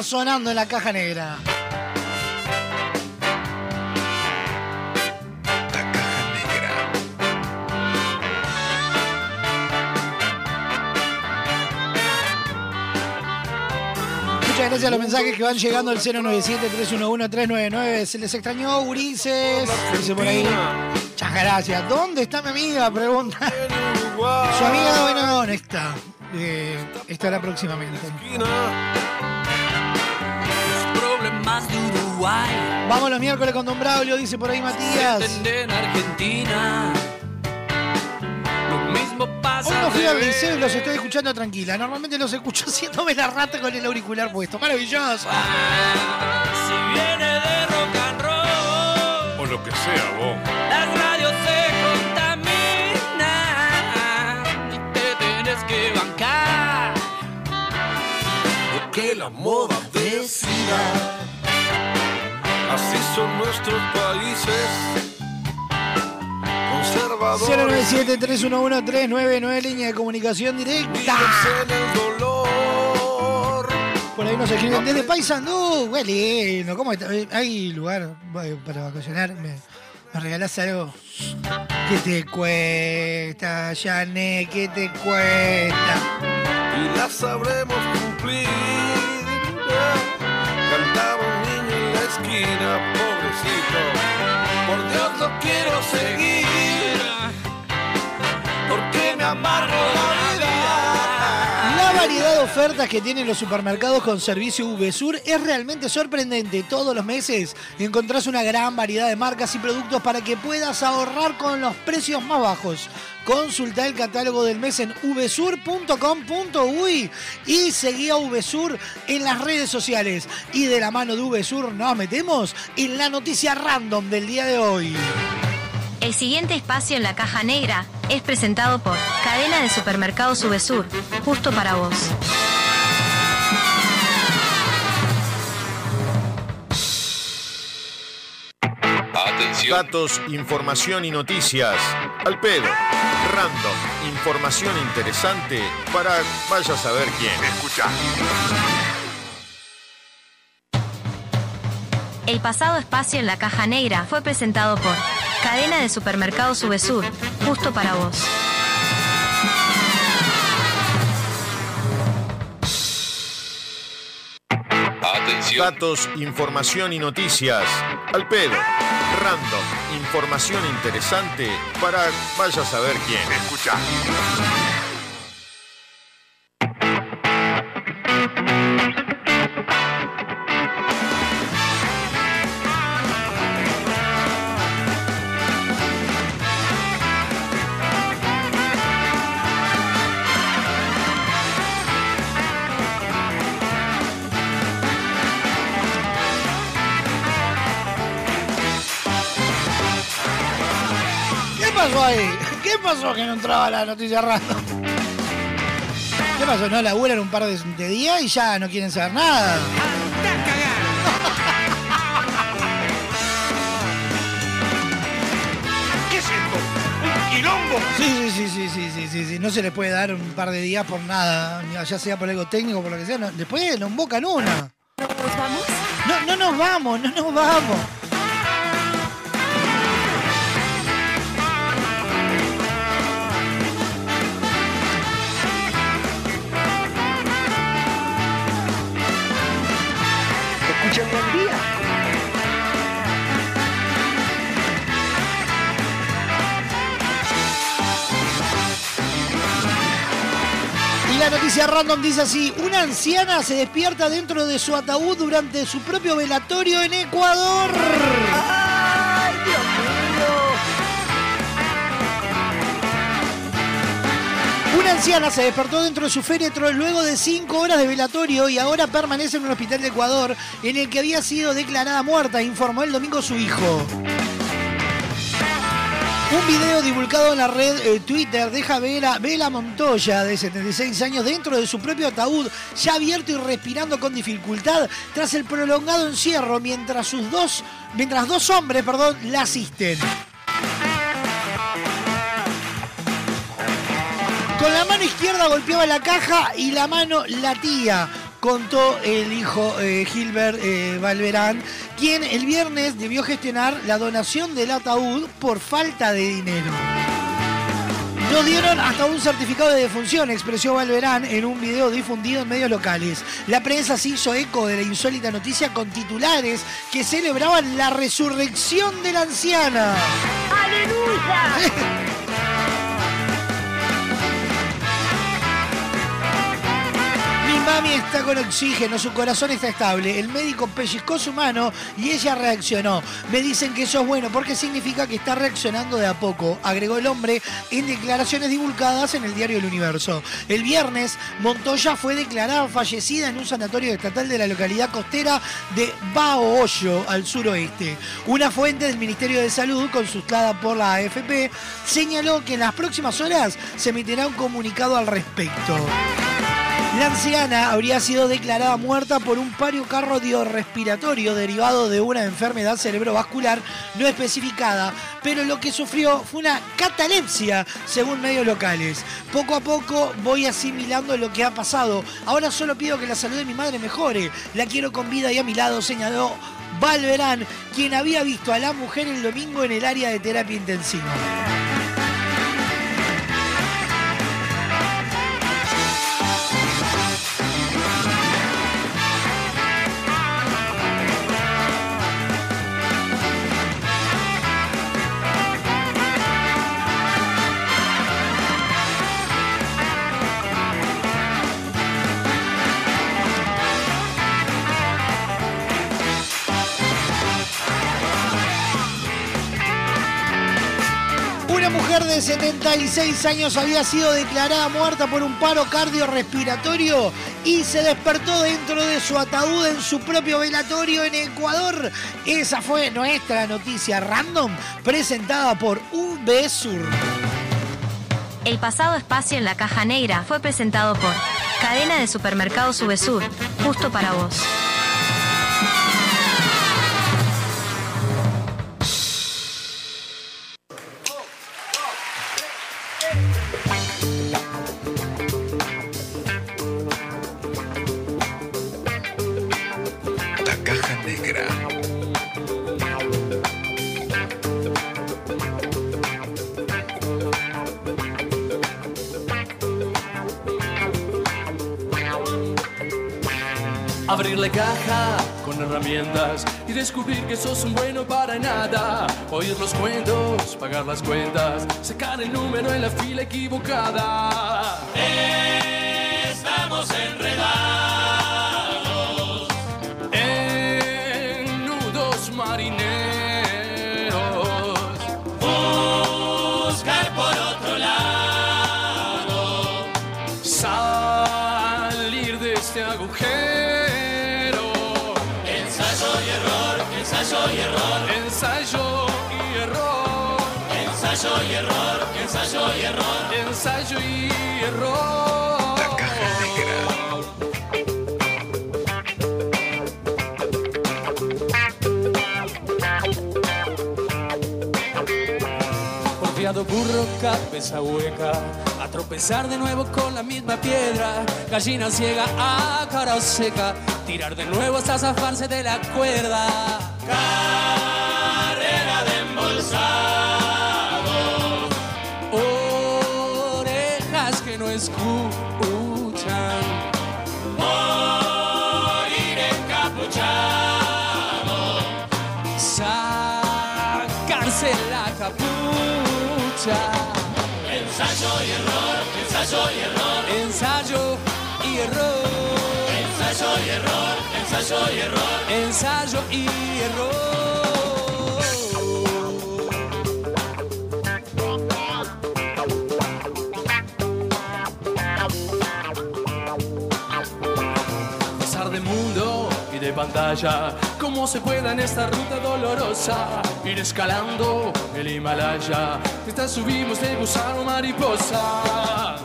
sonando en la caja negra. Muchas gracias a los mensajes que van llegando al 097-311-399. Se les extrañó, Urises. Dice por ahí. Muchas gracias. ¿Dónde está mi amiga? Pregunta. Su amiga, bueno, ¿dónde está? Eh, estará próximamente. Problemas de Uruguay. Vamos los miércoles con Don Braulio, dice por ahí Matías. En Argentina. Lo mismo pasa. Hoy no fui al liceo y los estoy escuchando tranquila. Normalmente los escucho haciéndome la rata con el auricular puesto. Maravilloso. Si viene de rock and roll. O lo que sea, vos. Las radios se contaminan y te tienes que bancar. Lo que la moda decida. Así son nuestros países. Conservadores. 097-311-399, línea de comunicación directa. Por ahí nos escriben desde Paysandú. Qué lindo. ¿Cómo está? Eh, ¿Hay lugar eh, para vacacionar? ¿Me, me regalás algo? ¿Qué te cuesta, Jané? ¿Qué te cuesta? y la sabremos cumplir. Esquina, pobrecito. Por Dios lo quiero seguir, porque me vida. La variedad de ofertas que tienen los supermercados con servicio VSUR es realmente sorprendente. Todos los meses encontrás una gran variedad de marcas y productos para que puedas ahorrar con los precios más bajos. Consulta el catálogo del mes en vsur.com.uy y seguí a VSUR en las redes sociales. Y de la mano de VSUR nos metemos en la noticia random del día de hoy. El siguiente espacio en la caja negra es presentado por Cadena de Supermercados Subesur, justo para vos. Atención. Datos, información y noticias. Al pedo. Random. Información interesante para vaya a saber quién. Escucha. El pasado espacio en la caja negra fue presentado por Cadena de Supermercados Subesur, justo para vos. Atención. Datos, información y noticias. Al pedo. Random. Información interesante para vaya a saber quién. Escucha. Ahí? ¿Qué pasó que no entraba la noticia random? ¿Qué pasó? ¿No laburan un par de, de días y ya no quieren saber nada? ¿Qué es esto? ¿Un quilombo? Sí, sí, sí, sí, sí, sí, sí, sí. No se les puede dar un par de días por nada, ya sea por algo técnico, por lo que sea. no- después nos invocan una. ¿Nos vamos? No, no nos vamos, no nos vamos. La noticia random dice así, una anciana se despierta dentro de su ataúd durante su propio velatorio en Ecuador. ¡Ay, Dios mío! Una anciana se despertó dentro de su féretro luego de cinco horas de velatorio y ahora permanece en un hospital de Ecuador en el que había sido declarada muerta, informó el domingo su hijo. Un video divulgado en la red eh, Twitter deja ver a Bela Montoya, de 76 años, dentro de su propio ataúd, ya abierto y respirando con dificultad tras el prolongado encierro, mientras sus dos, mientras dos hombres, perdón, la asisten. Con la mano izquierda izquierda golpeaba la caja y la mano latía. Contó el hijo eh, Gilbert eh, Valverán, quien el viernes debió gestionar la donación del ataúd por falta de dinero. Nos dieron hasta un certificado de defunción, expresó Valverán en un video difundido en medios locales. La prensa se hizo eco de la insólita noticia con titulares que celebraban la resurrección de la anciana. ¡Aleluya! mami está con oxígeno, su corazón está estable. El médico pellizcó su mano y ella reaccionó. Me dicen que eso es bueno porque significa que está reaccionando de a poco, agregó el hombre en declaraciones divulgadas en el diario El Universo. El viernes, Montoya fue declarada fallecida en un sanatorio estatal de la localidad costera de Baoyo, al suroeste. Una fuente del Ministerio de Salud, consultada por la AFP, señaló que en las próximas horas se emitirá un comunicado al respecto. La anciana habría sido declarada muerta por un pario cardiorrespiratorio derivado de una enfermedad cerebrovascular no especificada, pero lo que sufrió fue una catalepsia, según medios locales. Poco a poco voy asimilando lo que ha pasado. Ahora solo pido que la salud de mi madre mejore. La quiero con vida y a mi lado, señaló Valverán, quien había visto a la mujer el domingo en el área de terapia intensiva. 76 años había sido declarada muerta por un paro cardiorrespiratorio y se despertó dentro de su ataúd en su propio velatorio en Ecuador. Esa fue nuestra noticia random presentada por UBSUR. El pasado espacio en la caja negra fue presentado por Cadena de Supermercados Subesur, justo para vos. Y descubrir que sos un bueno para nada. Oír los cuentos, pagar las cuentas, sacar el número en la fila equivocada. Estamos enredados ensayo y error, ensayo y error. La caja negra. Porfiado burro, cabeza hueca, a tropezar de nuevo con la misma piedra, gallina ciega a cara seca, tirar de nuevo hasta zafarse de la cuerda. Carrera de embolsado, escuchan, morir encapuchado. Sacarse la capucha. Ensayo y error, ensayo y error, ensayo y error, ensayo y error, ensayo y error, ensayo y error. Pantalla. ¿Cómo se pueda en esta ruta dolorosa ir escalando el Himalaya? Esta subimos de gusano mariposa.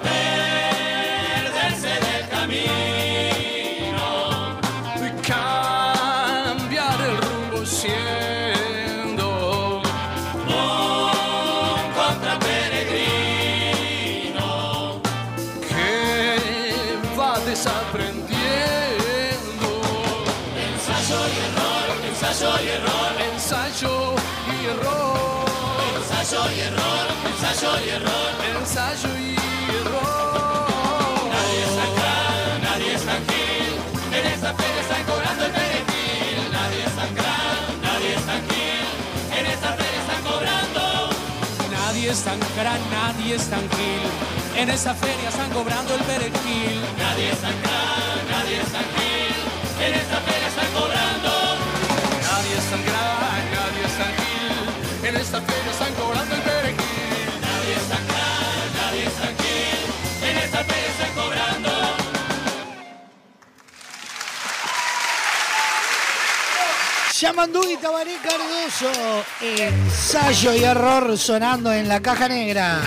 Ensayo y error. Nadie es tan crack, nadie es tan gil. En esta feria están cobrando el perejil. Nadie es tan crack, nadie es tan gil. En esta feria están cobrando. Nadie es tan crack, nadie es tan gil. En esa feria están cobrando el perejil. Nadie es tan crack, nadie es tan gil. En esta feria están cobrando. Yamandú y Tabaré Cardoso. Ensayo y error sonando en la caja negra.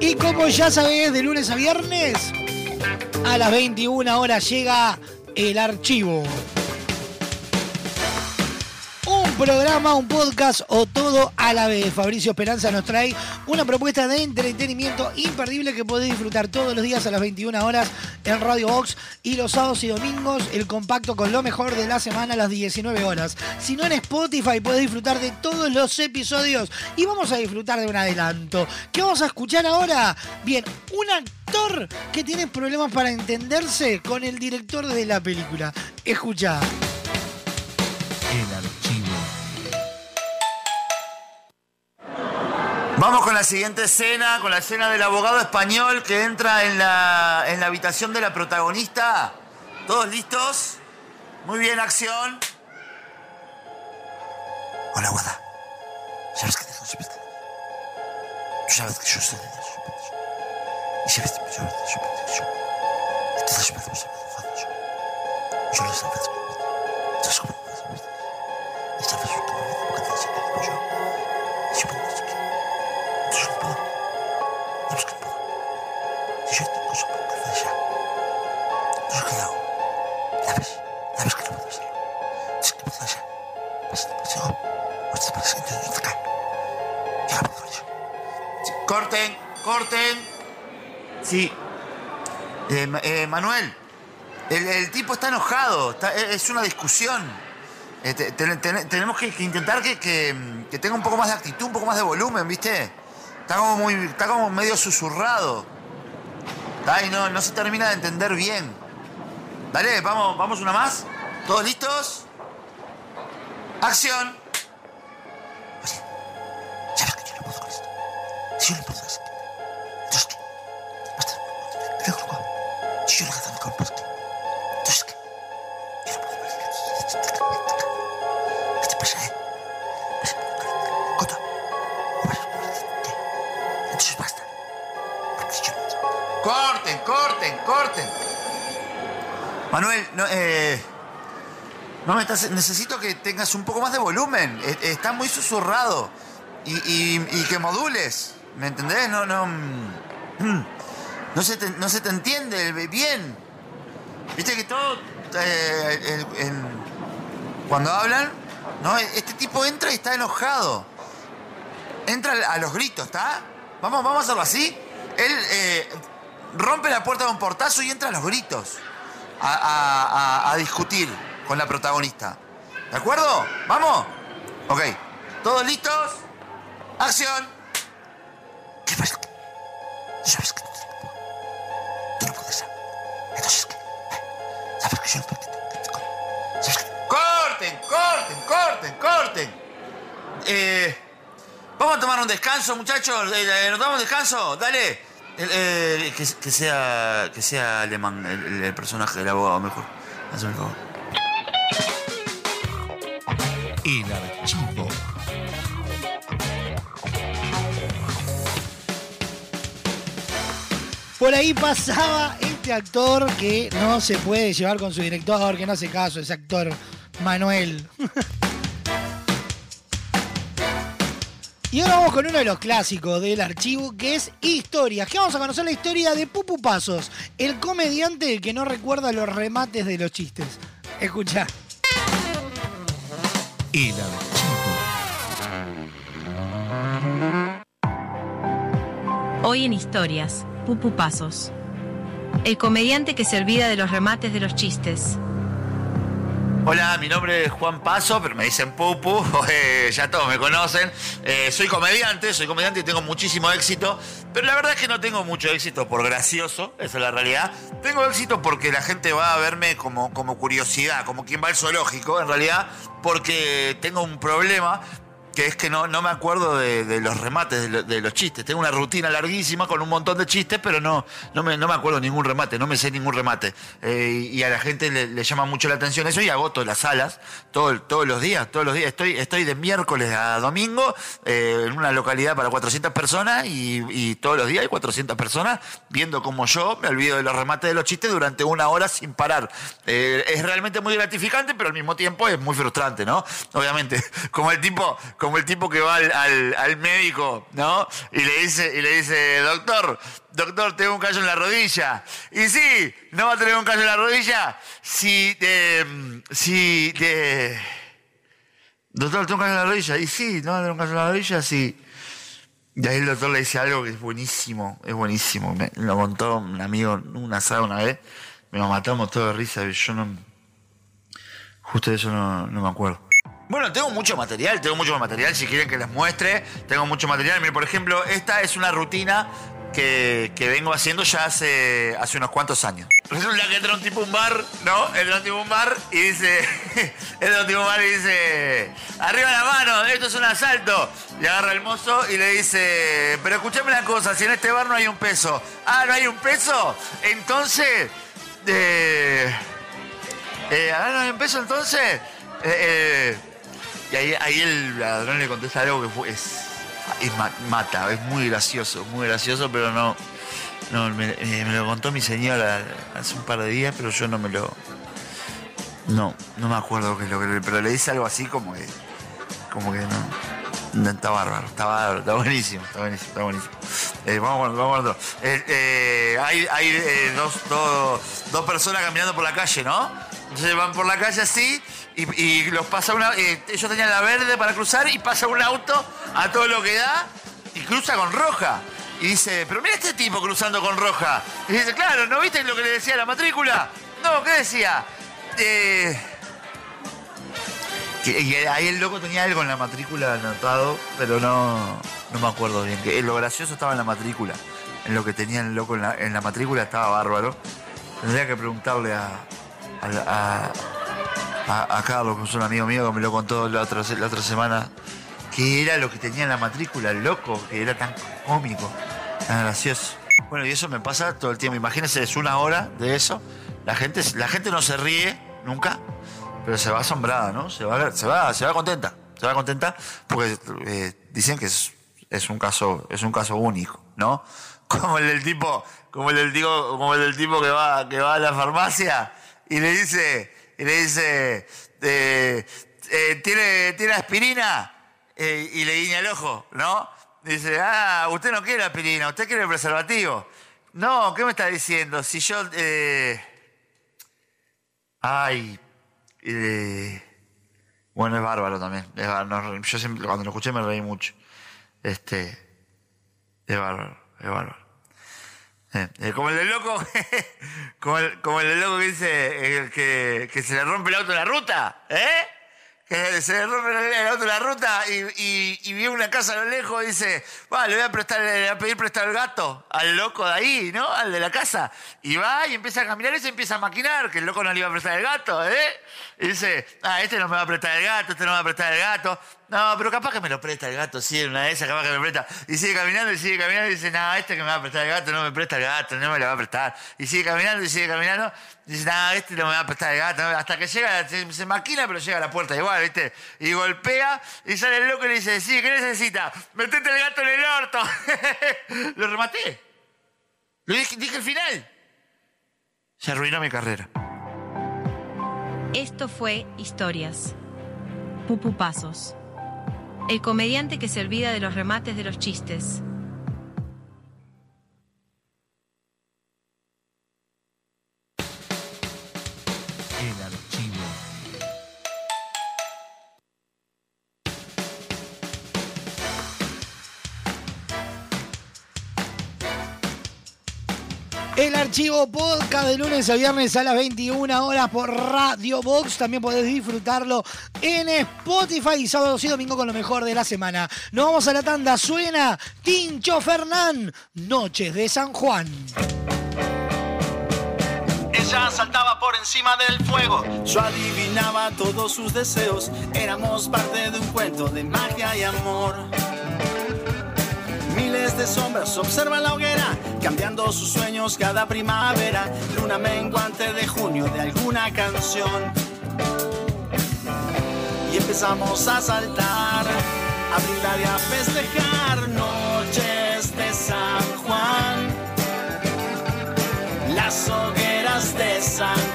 Y como ya sabés, de lunes a viernes, a las 21 horas llega el archivo. Programa, un podcast o todo a la vez. Fabricio Esperanza nos trae una propuesta de entretenimiento imperdible que podés disfrutar todos los días a las 21 horas en Radio Box y los sábados y domingos el compacto con lo mejor de la semana a las 19 horas. Si no en Spotify podés disfrutar de todos los episodios y vamos a disfrutar de un adelanto. ¿Qué vamos a escuchar ahora? Bien, un actor que tiene problemas para entenderse con el director de la película. Escucha. El Vamos con la siguiente escena, con la escena del abogado español que entra en la, en la habitación de la protagonista. ¿Todos listos? Muy bien, acción. Hola, Guada. ¿Sabes que tengo siempre? Tú sabes que yo soy de Dios. Y sabes que yo soy de Dios. Entonces me hacemos yo. Yo lo sé. Entonces, ¿cómo? Esta vez yo tengo miedo porque te dice que yo. ¿Sabes que que. Corten, corten. Sí. Eh, eh, Manuel, el, tipo está enojado. está- es una discusión. Eh, te- te- te- tenemos que, que intentar que, que, que tenga un poco más de actitud, un poco más de volumen, ¿viste? Está como, muy, está como medio susurrado. Está, y no, no se termina de entender bien. Dale, vamos, vamos una más. ¿Todos listos? Acción. Oye, ¿sabes que yo no puedo esto? Si yo no puedo con corten. Manuel, no, eh, no me estás, necesito que tengas un poco más de volumen. Está muy susurrado. Y, que modules. ¿Me entendés? No, no. mm, No se te, no se te entiende bien. Viste que todo. eh, cuando hablan, ¿no? Este tipo entra y está enojado. Entra a los gritos, ¿está? Vamos, vamos a hacerlo así. Él eh, rompe la puerta de un portazo y entra los gritos. A, discutir con la protagonista. ¿De acuerdo? ¿Vamos? Ok. ¿Todos listos? ¡Acción! ¿Qué pasa? ¿Tú sabes que. ¡Corten, corten, corten, corten! Eh, vamos a tomar un descanso, muchachos. Eh, eh, ¿Nos damos un descanso? Dale. El, eh, que, que sea, que sea alemán el, el- el personaje del abogado, mejor. Hazme el favor. El archivo. Por ahí pasaba este actor que no se puede llevar con su director, que no hace caso, ese actor Manuel. Y ahora vamos con uno de los clásicos del archivo, que es historias. Que vamos a conocer la historia de Pupu Pasos, el comediante que no recuerda los remates de los chistes. Escucha. El archivo. Hoy en Historias, Pupu Pasos. El comediante que se olvida de los remates de los chistes. Hola, mi nombre es Juan Paso, pero me dicen Pupu, eh, ya todos me conocen. Eh, soy comediante, soy comediante y tengo muchísimo éxito, pero la verdad es que no tengo mucho éxito por gracioso, esa es la realidad. Tengo éxito porque la gente va a verme como, como curiosidad, como quien va al zoológico, en realidad, porque tengo un problema que es que no, no me acuerdo de, los remates de, lo- de los chistes. Tengo una rutina larguísima con un montón de chistes, pero no, no, me, no me acuerdo ningún remate, no me sé ningún remate. Eh, y a la gente le, llama mucho la atención eso y agoto las salas todo, todos los días, todos los días. Estoy, estoy de miércoles a domingo eh, en una localidad para 400 personas y, y todos los días hay 400 personas viendo como yo me olvido de los remates de los chistes durante una hora sin parar. Eh, es realmente muy gratificante, pero al mismo tiempo es muy frustrante, ¿no? Obviamente, como el tipo, como el tipo que va al, al- al médico, ¿no? Y le dice, y le dice, doctor, doctor, tengo un callo en la rodilla. Y sí, no va a tener un callo en la rodilla si, eh, si, eh, doctor, tengo un callo en la rodilla. Y sí, no va a tener un callo en la rodilla si. Y ahí el doctor le dice algo que es buenísimo, es buenísimo. Me, lo contó un amigo una asado una vez. Me lo matamos todo de risa. Yo no. Justo eso no, no me acuerdo. Bueno, tengo mucho material, tengo mucho material. Si quieren que les muestre, tengo mucho material. Mire, por ejemplo, esta es una rutina que, que vengo haciendo ya hace, hace unos cuantos años. Resulta que entra un tipo un bar, ¿no? Entra un tipo un bar y dice. entra un tipo un bar y dice. Arriba la mano, esto es un asalto. Y agarra el mozo y le dice. Pero escúchame una cosa, si en este bar no hay un peso. Ah, ¿no hay un peso? Entonces. Eh, ¿ah, no hay un peso entonces? Eh, eh, y ahí, el ladrón le contesta algo que fue- es, es ma- mata, es muy gracioso, muy gracioso, pero no, no me, eh, me lo contó mi señora hace un par de días, pero yo no me lo, no, no me acuerdo qué es lo que, pero le dice algo así como que, como que no, está bárbaro, está bárbaro, está buenísimo, está buenísimo, está buenísimo. Eh, vamos, vamos otro. Eh, eh, hay hay dos, dos, dos personas caminando por la calle, ¿no? Entonces van por la calle así y, los pasa una. eh, ellos tenían la verde para cruzar y pasa un auto a todo lo que da y cruza con roja. Y dice, pero mira este tipo cruzando con roja. Y dice, claro, ¿no viste lo que le decía la matrícula? No, ¿qué decía? Eh, y ahí el loco tenía algo en la matrícula anotado, pero no, no me acuerdo bien. Que lo gracioso estaba en la matrícula. En lo que tenía el loco en la, en la matrícula estaba bárbaro. Tendría que preguntarle a, a, a- a- Carlos, que es un amigo mío que me lo contó la otra, la otra semana, qué era lo que tenía en la matrícula, loco, que era tan cómico, tan gracioso. Bueno, y eso me pasa todo el tiempo. Imagínense, es una hora de eso. La gente, la gente no se ríe nunca, pero se va asombrada, ¿no? Se va, se va, se va contenta. Se va contenta porque eh, dicen que es, es un caso, es un caso único, ¿no? Como el del tipo, como el del tipo, como el del tipo que va, que va a la farmacia y le dice, y le dice, eh, eh, ¿tiene, ¿tiene aspirina? Eh, y le guiña el ojo, ¿no? Dice, ah, usted no quiere aspirina, usted quiere preservativo. No, ¿qué me está diciendo? Si yo, ay, bueno, es bárbaro también. Yo siempre, cuando lo escuché me reí mucho. Este, es bárbaro, es bárbaro. Eh, como el del loco, como el, como el del loco que dice eh, que, que se le rompe el auto en la ruta, ¿eh? Que se le rompe el auto en la ruta y, y, y una casa a lo lejos y dice, va, le voy a prestar, le voy a pedir prestado el gato al loco de ahí, ¿no? Al de la casa. Y va y empieza a caminar y se empieza a maquinar que el loco no le iba a prestar el gato, ¿eh? Y dice, ah, este no me va a prestar el gato, este no me va a prestar el gato. No, pero capaz que me lo presta el gato, sí, una de esas, capaz que me presta. Y sigue caminando y sigue caminando y dice, no, este que me va a prestar el gato no me presta el gato, no me lo va a prestar. Y sigue caminando y sigue caminando. Y dice, no, este no me va a prestar el gato. no". Hasta que llega, se, maquina, pero llega a la puerta igual, ¿viste? Y golpea y sale el loco y le dice, sí, ¿qué necesita? Metete el gato en el orto. lo rematé. Lo dije, dije el final. Se arruinó mi carrera. Esto fue Historias. Pupupazos. El comediante que se olvida de los remates de los chistes. El archivo podcast de lunes a viernes a las 21 horas por Radio Box. También podés disfrutarlo en Spotify y sábado y domingo con lo mejor de la semana. Nos vamos a la tanda. Suena Tincho Fernán, Noches de San Juan. Ella saltaba por encima del fuego, yo adivinaba todos sus deseos. Éramos parte de un cuento de magia y amor. Miles de sombras observan la hoguera, cambiando sus sueños cada primavera. Luna menguante de junio de alguna canción. Y empezamos a saltar, a brindar y a festejar noches de San Juan. Las hogueras de San Juan.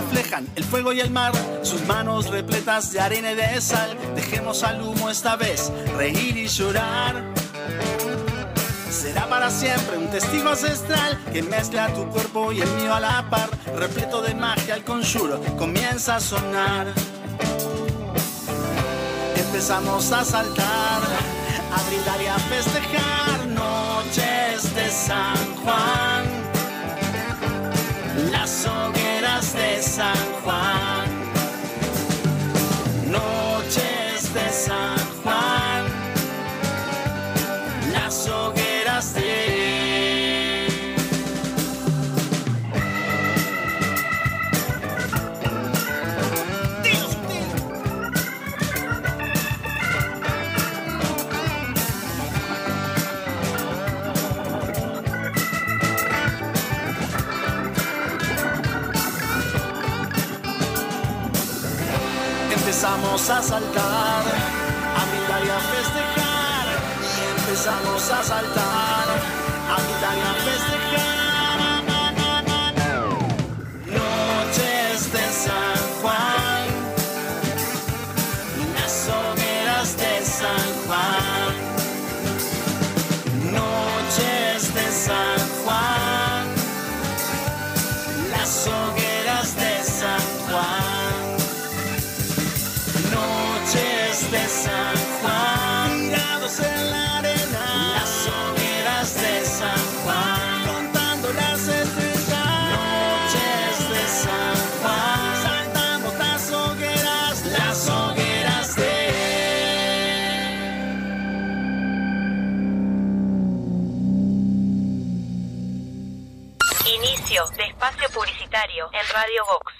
Reflejan el fuego y el mar, sus manos repletas de arena y de sal. Dejemos al humo esta vez reír y llorar. Será para siempre un testigo ancestral que mezcla tu cuerpo y el mío a la par. Repleto de magia, el conjuro comienza a sonar. Empezamos a saltar, a brindar y a festejar noches de San Juan. Las hogueras de San Empezamos a saltar, a mirar y a festejar. Y empezamos a saltar, en Radio Vox.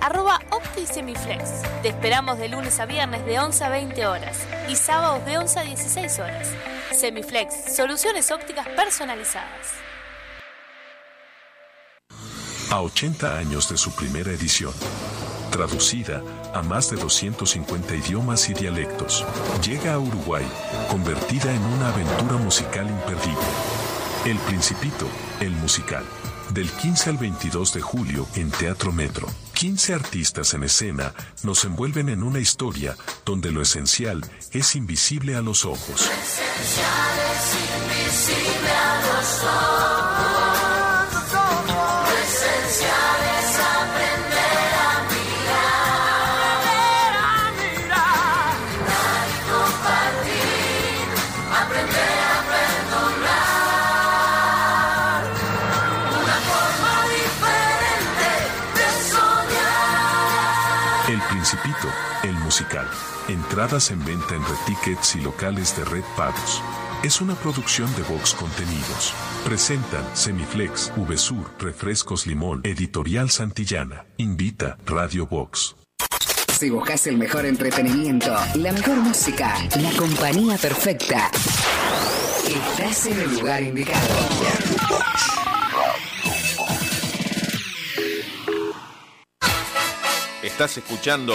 arroba OptiSemiflex. Te esperamos de lunes a viernes de 11 a 20 horas y sábados de 11 a 16 horas. Semiflex, soluciones ópticas personalizadas. A 80 años de su primera edición, traducida a más de 250 idiomas y dialectos, llega a Uruguay, convertida en una aventura musical imperdible. El Principito, el musical. Del 15 al 22 de julio en Teatro Metro. 15 artistas en escena nos envuelven en una historia donde lo esencial es invisible a los ojos. invisible a los ojos. Musical. Entradas en venta en Red Tickets y locales de Red Pagos. Es una producción de Vox Contenidos. Presentan Semiflex, VSUR, Refrescos Limón, Editorial Santillana. Invita Radio Vox. Si buscas el mejor entretenimiento, la mejor música, la compañía perfecta, estás en el lugar indicado. Estás escuchando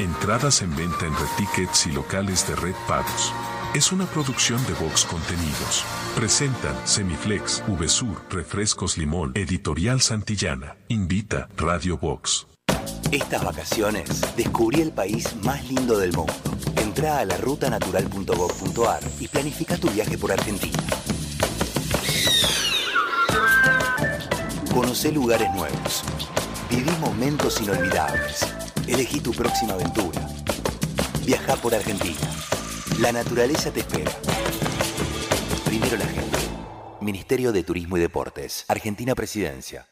Entradas en venta en Red Tickets y locales de Red Pagos. Es una producción de Vox Contenidos. Presentan Semiflex, VSUR, Refrescos Limón, Editorial Santillana. Invita Radio Vox. Estas vacaciones descubrí el país más lindo del mundo. Entra a la rutanatural.gov.ar y planifica tu viaje por Argentina. Conoce lugares nuevos. Viví momentos inolvidables. Elegí tu próxima aventura. Viaja por Argentina. La naturaleza te espera. Primero la gente. Ministerio de Turismo y Deportes. Argentina Presidencia.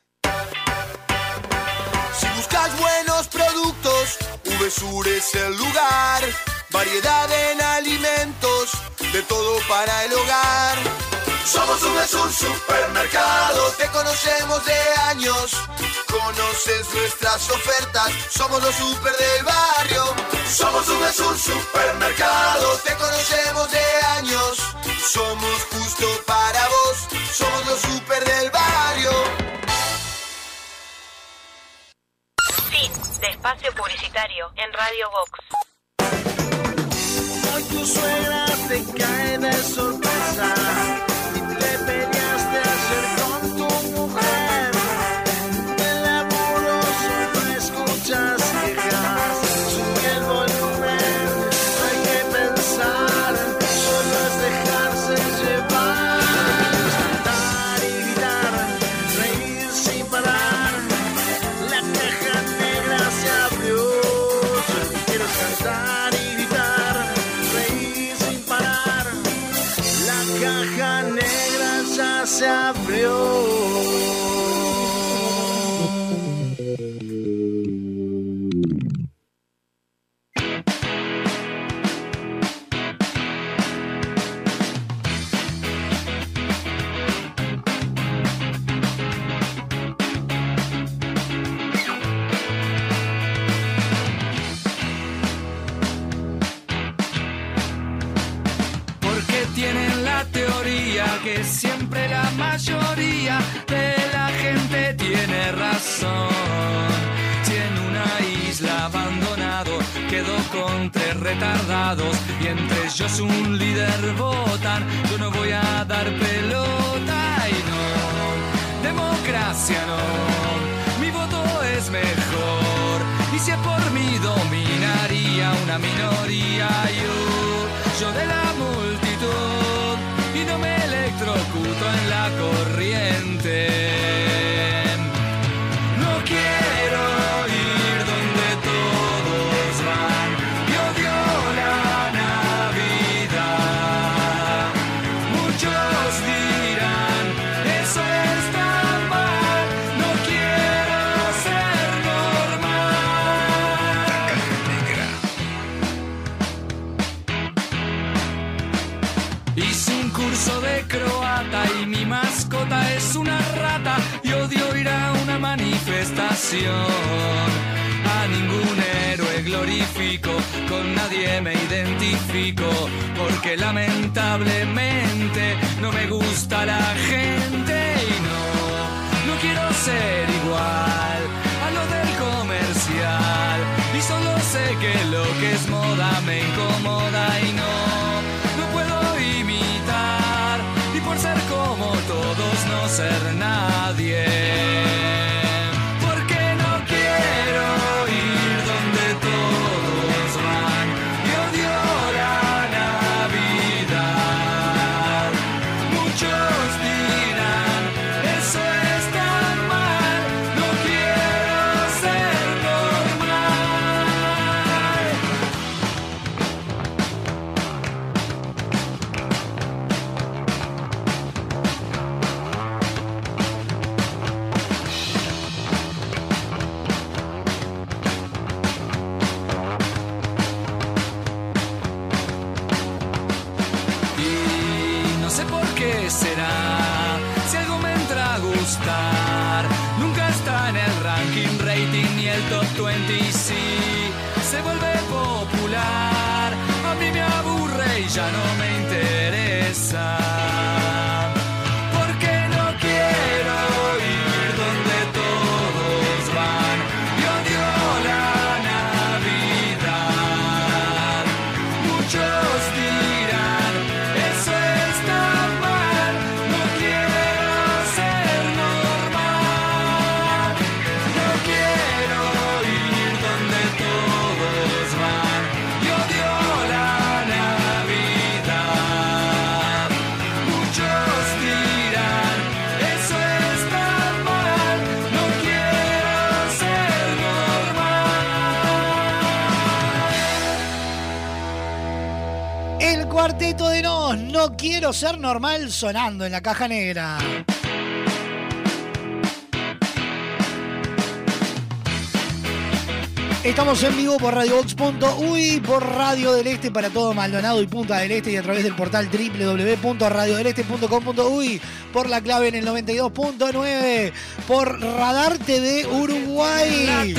Si buscas buenos productos, VSUR es el lugar. Variedad en alimentos, de todo para el hogar. Somos VSUR Supermercado, te conocemos de años. Conoces nuestras ofertas, somos los super del barrio. Somos VSUR Supermercado, te conocemos de años. Somos justo para vos, somos los super del barrio. Fin de espacio publicitario en Radio Vox. Hoy tu suegra te cae de sorpresa abandonado quedó con tres retardados y entre ellos un líder votan, yo no voy a dar pelota y no, democracia no, mi voto es mejor y si es por mí dominaría una minoría. Yo, yo de la multitud y no me electrocuto en la corriente. A ningún héroe glorifico, con nadie me identifico, porque lamentablemente no me gusta la gente y no, no quiero ser igual a lo del comercial. Y solo sé que lo que es moda me incomoda y no, no puedo imitar. Y por ser como todos, no ser de Nos, no quiero ser normal, sonando en la caja negra. Estamos en vivo por radiobox.uy, por Radio del Este para todo Maldonado y Punta del Este y a través del portal www.radiodeleste.com.uy, por la clave en el 92.9, por Radar TV Uruguay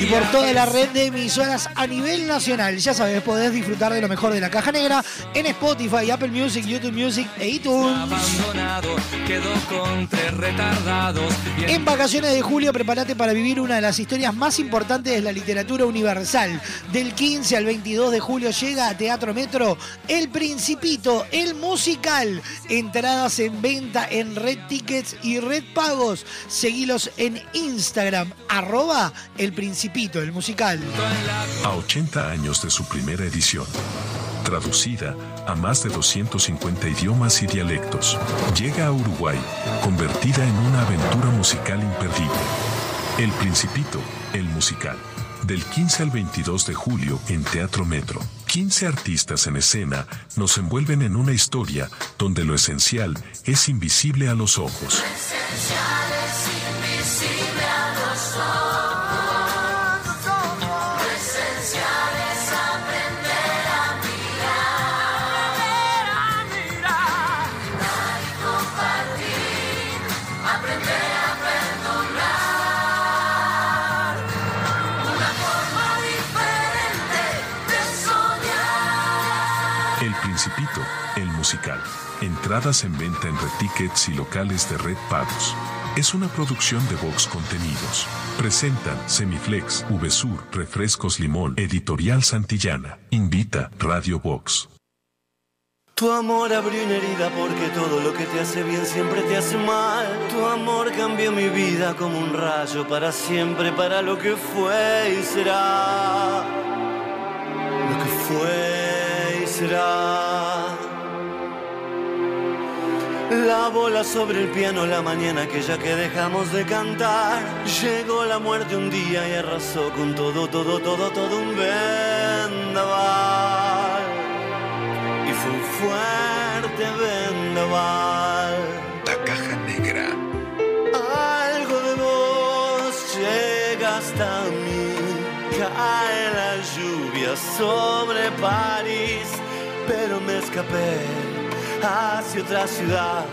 y por toda la red de emisoras a nivel nacional. Ya sabes, podés disfrutar de lo mejor de la caja negra en Spotify, Apple Music, YouTube Music e iTunes. En vacaciones de julio, prepárate para vivir una de las historias más importantes de la literatura universal. Del 15 al 22 de julio llega a Teatro Metro El Principito, el musical. Entradas en venta en Red Tickets y Red Pagos. Seguilos en Instagram, arroba El Principito, el musical. A 80 años de su primera edición. Traducida a más de 250 idiomas y dialectos, llega a Uruguay, convertida en una aventura musical imperdible. El Principito, el musical. Del 15 al 22 de julio en Teatro Metro. 15 artistas en escena nos envuelven en una historia donde lo esencial es invisible a los ojos. Esencial es invisible Entradas en venta en Red Tickets y locales de Red Pagos. Es una producción de Vox Contenidos. Presentan Semiflex, VSUR, Refrescos Limón, Editorial Santillana. Invita Radio Vox. Tu amor abrió una herida porque todo lo que te hace bien siempre te hace mal. Tu amor cambió mi vida como un rayo para siempre, para lo que fue y será. Lo que fue y será. La bola sobre el piano la mañana aquella que dejamos de cantar. Llegó la muerte un día y arrasó con todo, todo, todo, todo un vendaval. Y fue un fuerte vendaval. La caja negra. Algo de vos llega hasta mí. Cae la lluvia sobre París, pero me escapé hacia otra ciudad.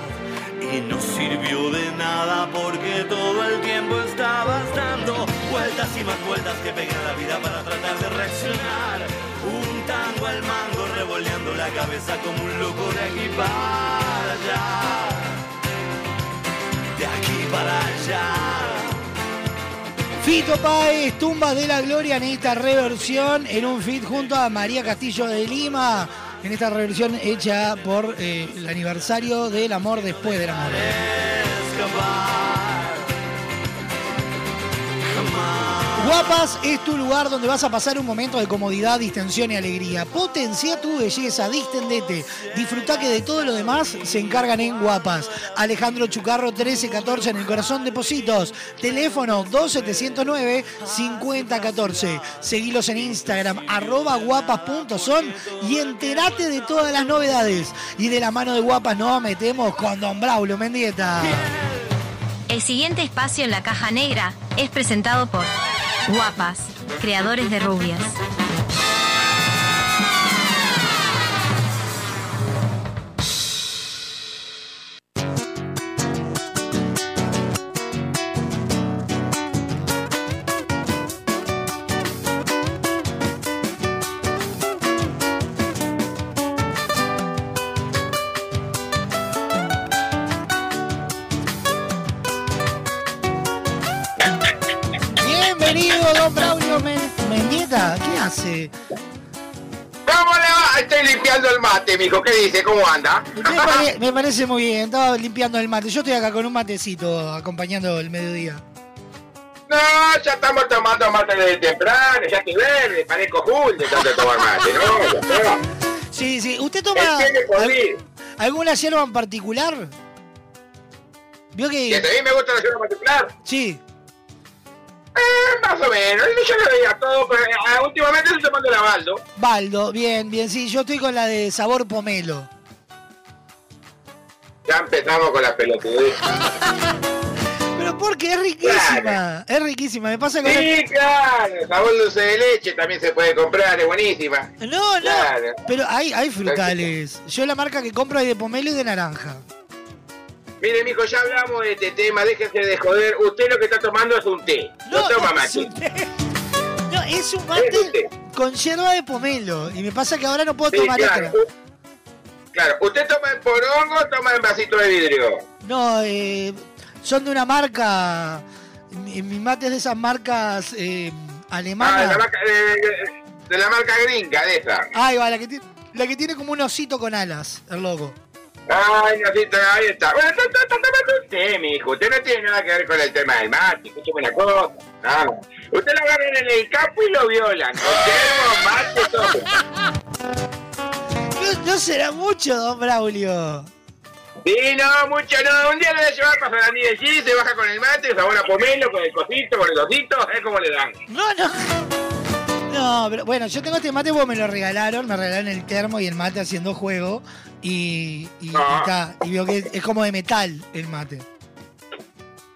Y no sirvió de nada porque todo el tiempo estabas dando vueltas y más vueltas que pegué en la vida para tratar de reaccionar. Un tango al mango revoleando la cabeza como un loco de aquí para allá. De aquí para allá. Fito Páez, Tumbas de la Gloria en esta reversión en un feat junto a María Castillo de Lima. En esta reversión hecha por eh, el aniversario del amor después del amor. Guapas es tu lugar donde vas a pasar un momento de comodidad, distensión y alegría. Potencia tu belleza, distendete. Disfruta que de todo lo demás se encargan en Guapas. Alejandro Chucarro 1314 en el corazón de Positos. Teléfono 2709-5014. Seguilos en Instagram, arroba guapas.son y enterate de todas las novedades. Y de la mano de Guapas nos metemos con Don Braulio Mendieta. El siguiente espacio en la caja negra es presentado por Guapas, creadores de rubias. Estoy limpiando el mate, mijo. ¿Qué dice? ¿Cómo anda? Me, pare- me parece muy bien. Estaba limpiando el mate. Yo estoy acá con un matecito acompañando el mediodía. No, ya estamos tomando mate desde temprano. Ya estoy verde, parezco Jul de tanto tomar mate, ¿no? Sí, sí. ¿Usted toma alguna hierba en particular? ¿Vio ¿Que que.? a mí me gusta la hierba particular? Sí. Eh, más o menos. Yo no veía todo, pero eh, últimamente estoy tomando la Baldo. Baldo, bien, bien. Sí, yo estoy con la de sabor pomelo. Ya empezamos con la pelotudez. Pero porque es riquísima. Es riquísima. Me pasa con. Sí, claro. Sabor dulce de leche también se puede comprar, es buenísima. No, no. Claro. Pero hay, hay frutales. Yo la marca que compro es de pomelo y de naranja. Mire, mijo, ya hablamos de este tema, déjese de joder. Usted lo que está tomando es un té. No, toma es mate. un té. No, es un mate con hierba de pomelo. Y me pasa que ahora no puedo Sí, tomar claro. Claro, ¿usted toma en porongo o toma en vasito de vidrio? No, eh, son de una marca. Mi, mi mate es de esas marcas eh, Ah, alemanas. de la marca, de, de- de la marca gringa, de esa. Ahí va, la que, tiene, la que tiene como un osito con alas, el logo. Ay, no, está- ahí está. Bueno, está, está, está tomando usted, mijo. Usted no tiene nada que ver con el tema del mate. Escúcheme una cosa. Usted lo agarran en el campo y lo violan. Termo, mate, todo. No, no será mucho, don Braulio. Sí, no, mucho no. Un día le voy a llevar para Fernández de Chile, se baja con el mate, sabor a pomelo, con el cosito, con el osito, es como le dan. No, no. No, pero bueno, yo tengo este mate porque me lo regalaron, me regalaron el termo y el mate haciendo juego y, y, y Ah. está, y veo que es como de metal el mate.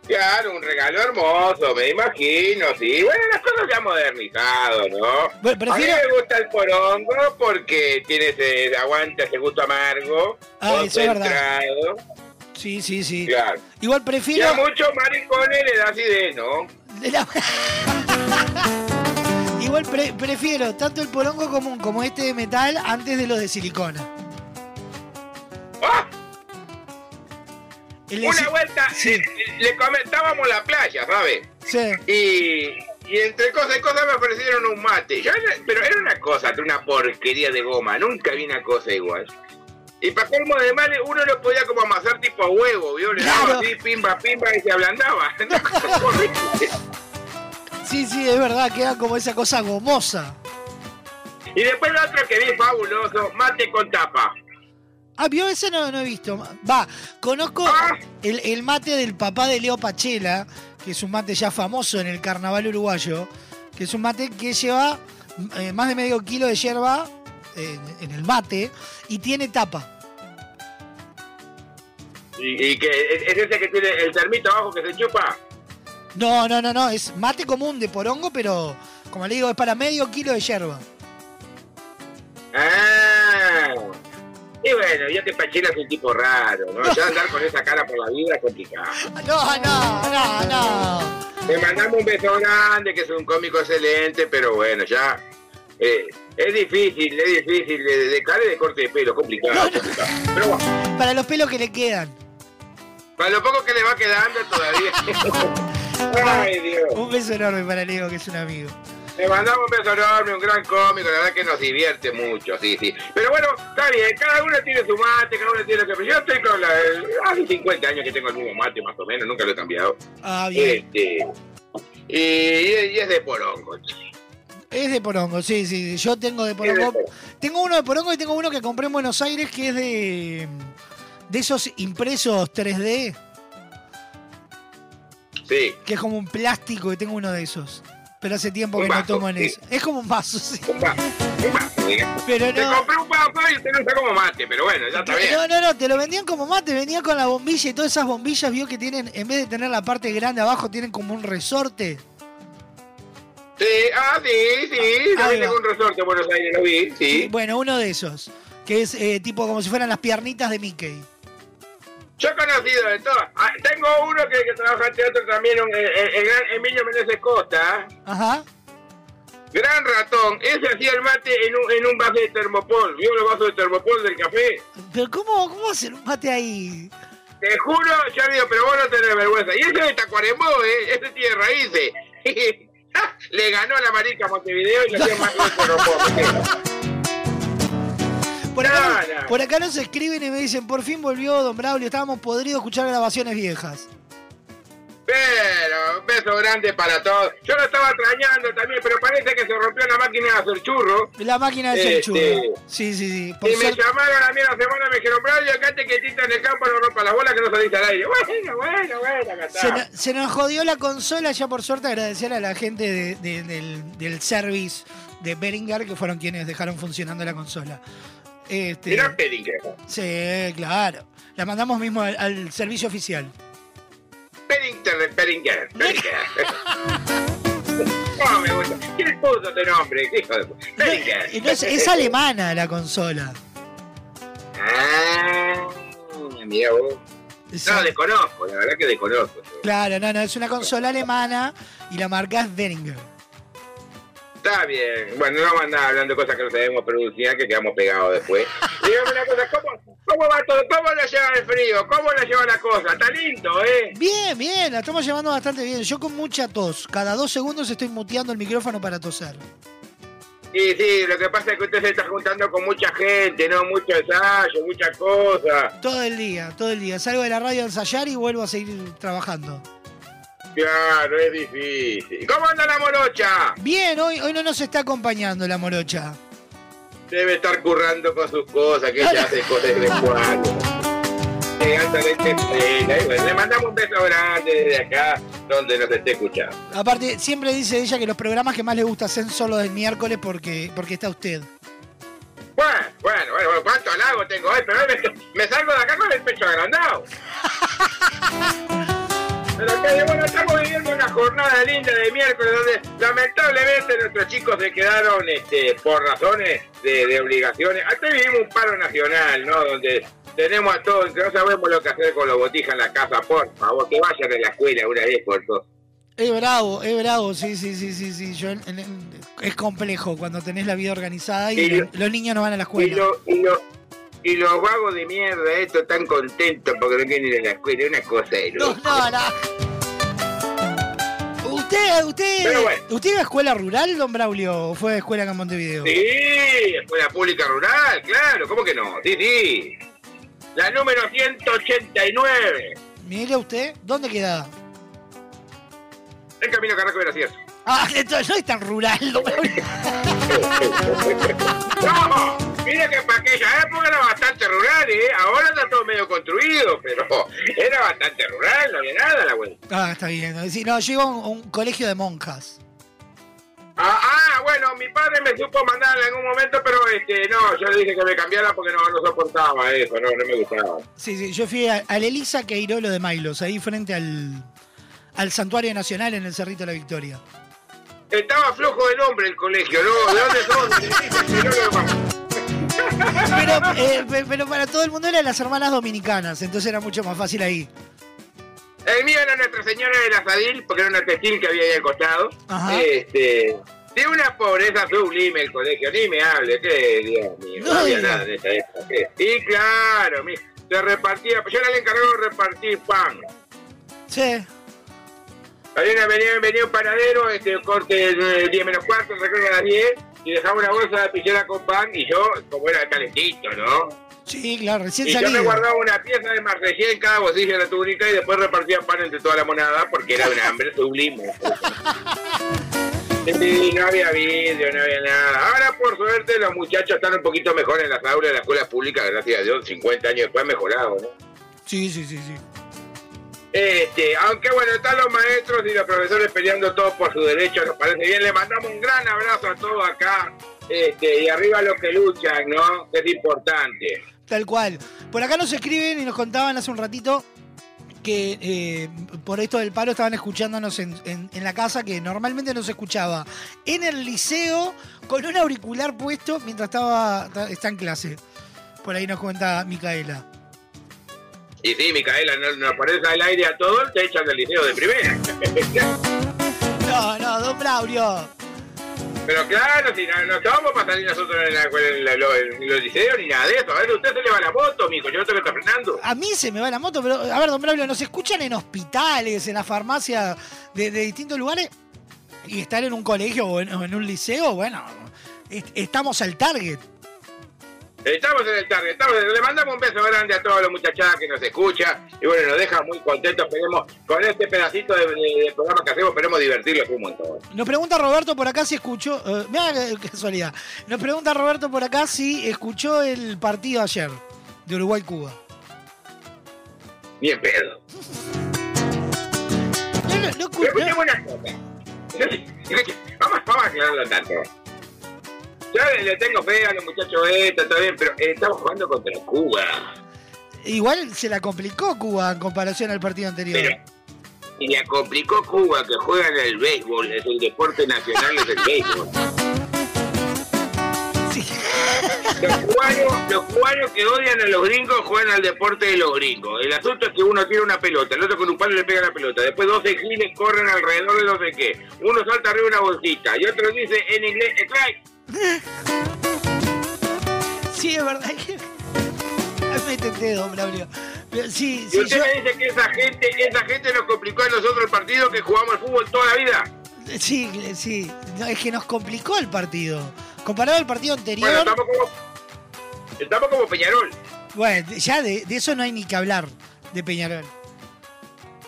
Claro, un regalo hermoso, me imagino, sí. Bueno, las cosas se han modernizado, ¿no? Bueno, prefiero- A mí me gusta el porongo porque tiene ese, aguanta ese gusto amargo, Ah, eso es verdad. Sí, sí, sí. Claro. Igual prefiero. a muchos maricones le da acidez, ¿no? de la- Igual pre- prefiero tanto el porongo común como este de metal antes de los de silicona. El de Una si- vuelta Sí. le, le comentábamos la playa, ¿sabes? Sí. Y, y entre cosas y cosas me ofrecieron un mate. Yo era- pero era una cosa, una porquería de goma. Nunca vi una cosa igual. Y para colmo de mal, uno lo podía como amasar tipo huevo, ¿vio? Le daba así, pimba, pimba, y se ablandaba. Sí, sí, es verdad, queda como esa cosa gomosa. y después el otro que vi fabuloso, mate con tapa. Ah, vio ese no, no he visto. Va, conozco Ah. el, el mate del papá de Leo Pachela, que es un mate ya famoso en el carnaval uruguayo, que es un mate que lleva eh, más de medio kilo de hierba eh, en el mate y tiene tapa. Y, y que es ese que tiene el termito abajo que se chupa. No, no, no, no, es mate común de porongo, pero como le digo, es para medio kilo de hierba. Ah. Y bueno, yo que Pachela es un tipo raro, ¿no? Ya andar con esa cara por la vida es complicado. No, no, no, no. Le mandamos un beso grande, que es un cómico excelente, pero bueno, ya. eh, es difícil, es difícil. De, de cara y de corte de pelo, complicado. complicado. Pero bueno, Para los pelos que le quedan. para lo poco que le va quedando todavía. Ay, Dios. Un beso enorme para Leo, que es un amigo. Le mandamos un beso enorme, un gran cómico, la verdad que nos divierte mucho, sí, sí. Pero bueno, está bien, cada uno tiene su mate, cada uno tiene lo que... Yo estoy con la... Hace 50 años que tengo el mismo mate, más o menos, nunca lo he cambiado. Ah, bien. Este, y, y es de porongo, Es de Porongo, sí, sí. Yo tengo de Porongo. Tengo uno de Porongo y tengo uno que compré en Buenos Aires que es de. de esos impresos 3D, Sí. que es como un plástico y tengo uno de esos. Pero hace tiempo Un que no tomo en sí. eso. Es como un vaso, sí. Un vaso, un vaso. Pero Te no. compré un vaso y usted lo usa como mate, pero bueno, ya está bien. No, no, no, te lo vendían como mate, venía con la bombilla y todas esas bombillas, vio que tienen, en vez de tener la parte grande abajo, tienen como un resorte. Sí, ah, sí, sí, también va. tengo un resorte en Buenos Aires, lo vi, sí. Bueno, uno de esos, que es eh, tipo como si fueran las piernitas de Mickey. Yo he conocido de todas. Ah, tengo uno que, que trabaja en teatro también, el, el- el gran Emilio Meneses Costa. Ajá. Gran ratón. Ese hacía el mate en un, en un vaso de termopol. ¿Vio los vasos de termopol del café? Pero ¿cómo, cómo hacer un mate ahí? Te juro, ya digo, pero vos no tenés vergüenza. Y ese de Tacuarembó, ¿eh? Ese tiene raíces. Le ganó a la marica Montevideo y lo hacía más puedo. Por acá, No, no. por acá nos escriben y me dicen, por fin volvió Don Braulio, estábamos podridos escuchar grabaciones viejas. Pero, un beso grande para todos. Yo lo estaba extrañando también, pero parece que se rompió la máquina de hacer churro. La máquina de hacer Este, churro. Sí, sí, sí. Por y me llamaron a mí la semana y me dijeron, Braulio, quédate quietito en el campo, no rompa las bolas que no saliste al aire. Bueno, bueno, bueno, acá está. se, no- se nos jodió la consola, ya por suerte agradecer a la gente de- de- del, del service de Beringer, que fueron quienes dejaron funcionando la consola. Este, Mirá Pedinger. Sí, claro. La mandamos mismo al, al servicio oficial. Pedinger, Pedinger, Pedinger. No, me gusta. ¿Quién puso este nombre? ¿Qué hijo de. Y no es, es alemana la consola. Ah, mira vos. No, desconozco, la verdad que desconozco. Claro, no, no, es una consola alemana y la marca es Behringer. Está bien. Bueno, no vamos a andar hablando de cosas que no sabemos producir, que quedamos pegados después. Dígame una cosa, ¿cómo, ¿cómo va todo? ¿Cómo lo lleva el frío? ¿Cómo lo lleva la cosa? Está lindo, ¿eh? Bien, bien, la estamos llevando bastante bien. Yo con mucha tos. Cada dos segundos estoy muteando el micrófono para toser. Sí, sí, lo que pasa es que usted se está juntando con mucha gente, ¿no? Mucho ensayo, muchas cosas. Todo el día, todo el día. Salgo de la radio a ensayar y vuelvo a seguir trabajando. Claro, es difícil. ¿Cómo anda la morocha? Bien, hoy, hoy no nos está acompañando la morocha. Debe estar currando con sus cosas, que ella hace cosas de bueno, le mandamos un beso grande desde acá, donde nos esté escuchando. Aparte, siempre dice ella que los programas que más le gusta hacen son los del miércoles porque, porque está usted. Bueno, bueno, bueno, bueno, cuánto halago tengo hoy, pero hoy me, me salgo de acá con el pecho agrandado. Pero que bueno, estamos viviendo una jornada linda de miércoles donde lamentablemente nuestros chicos se quedaron este, por razones de, de obligaciones. Aquí vivimos un paro nacional, ¿no? Donde tenemos a todos, que no sabemos lo que hacer con los botijas en la casa, por favor, que vayan a la escuela una vez por todas. Es bravo, es bravo, sí, sí, sí, sí, sí. Yo, es complejo cuando tenés la vida organizada y Y lo- lo- los niños no van a la Y, escuela. lo- y, lo- y los vagos de mierda, estos están contentos porque no quieren ir a la escuela, es una cosa de loco. no, no. ¿Usted, usted, bueno. ¿usted iba a escuela rural, don Braulio, o fue a escuela acá en Montevideo? Sí, escuela pública rural, claro, ¿cómo que no? Sí, sí. La número 189. Mire usted, ¿dónde queda? El camino Carraco de. Ah, entonces no es tan rural, don Braulio. No, mira que para aquella época era bastante rural, ¿eh? Ahora está todo medio construido, pero era bastante rural, no había nada la vuelta. Ah, está bien. Sí, no, yo iba a un, a un colegio de monjas. Ah, ah, bueno, mi padre me supo mandar en algún momento, pero este, no, yo le dije que me cambiara porque no, no soportaba eso, no, no me gustaba. Sí, sí, yo fui a- al Elisa Queirolo de Mailos, ahí frente al, al Santuario Nacional en el Cerrito de la Victoria. Estaba flojo de nombre el colegio, ¿no? ¿De dónde son? Pero, eh, pe- pero para todo el mundo eran las hermanas dominicanas, entonces era mucho más fácil ahí. El mío era Nuestra Señora del Asadil, porque era una textil que había ahí al costado. Ajá. Este, de una pobreza sublime el colegio, ni me hable, que Dios mío, no, No había nada en esa época. Y claro, mi, se repartía, yo era el encargado de repartir pan. Sí. Había una, venía, venía un panadero, este, corte eh, 10 menos cuarto, recuerdo a las 10, y dejaba una bolsa de pichera con pan, y yo, como era calentito, ¿no? Sí, claro, recién Y yo me salido. guardaba una pieza de marsellé en cada bolsilla de la túnica y después repartía pan entre toda la monada porque era un hambre sublime. Sí, no había vidrio, no había nada. Ahora, por suerte, los muchachos están un poquito mejor en las aulas de las escuelas públicas, gracias a Dios, 50 años después mejorado, ¿no? Sí, sí, sí, sí. Este, aunque bueno, están los maestros y los profesores peleando todos por su derecho, nos parece bien. Le mandamos un gran abrazo a todos acá. Este, y arriba los que luchan, ¿no? Es importante. Tal cual. Por acá nos escriben y nos contaban hace un ratito que eh, por esto del paro estaban escuchándonos en, en- en la casa, que normalmente no se escuchaba en el liceo con un auricular puesto mientras estaba ta- está en clase. Por ahí nos cuenta Micaela. Y sí, Micaela, no, nos pones al aire a todos, te echan del liceo de primera. No, no, don Braulio. Pero claro, si no, no estamos para salir nosotros en, la, en, la- lo- en los liceos ni nada de eso. A ver, usted se le va la moto, mijo, yo no tengo que estar frenando. A mí se me va la moto, pero a ver, don Braulio, nos escuchan en hospitales, en la farmacia de, de distintos lugares y estar en un colegio o en, o un liceo, bueno, est- estamos al target. Estamos en el target, estamos en- le mandamos un beso grande a todos los muchachadas que nos escuchan y bueno, nos deja muy contentos, esperemos, con este pedacito de, de- de programa que hacemos, esperemos divertirlos un montón. Nos pregunta Roberto por acá si escuchó. eh, mirá qué casualidad. Nos pregunta Roberto por acá si escuchó el partido ayer de Uruguay-Cuba. Bien pedo. Pero escuchemos una cosa. Vamos, vamos a aclararlo tanto. Yo le, tengo fe a los muchachos estos, está bien, pero estamos jugando contra Cuba. Igual se la complicó Cuba en comparación al partido anterior. Pero, y le complicó Cuba que juega en el béisbol, es el deporte nacional, es el béisbol. Los cubanos, los cubanos que odian a los gringos juegan al deporte de los gringos. El asunto es que uno tira una pelota, el otro con un palo le pega la pelota. Después dos giles corren alrededor de no sé qué. Uno salta arriba de una bolsita y otro dice en inglés, strike. Sí, es verdad. Me tenté, don Braulio. Pero Sí, Y sí, usted yo- me dice que esa gente, esa gente nos complicó a nosotros el partido que jugamos al fútbol toda la vida. Sí, sí. No, es que nos complicó el partido. Comparado al partido anterior. Bueno, estamos como, estamos como Peñarol. Bueno, ya de, de eso no hay ni que hablar, de Peñarol.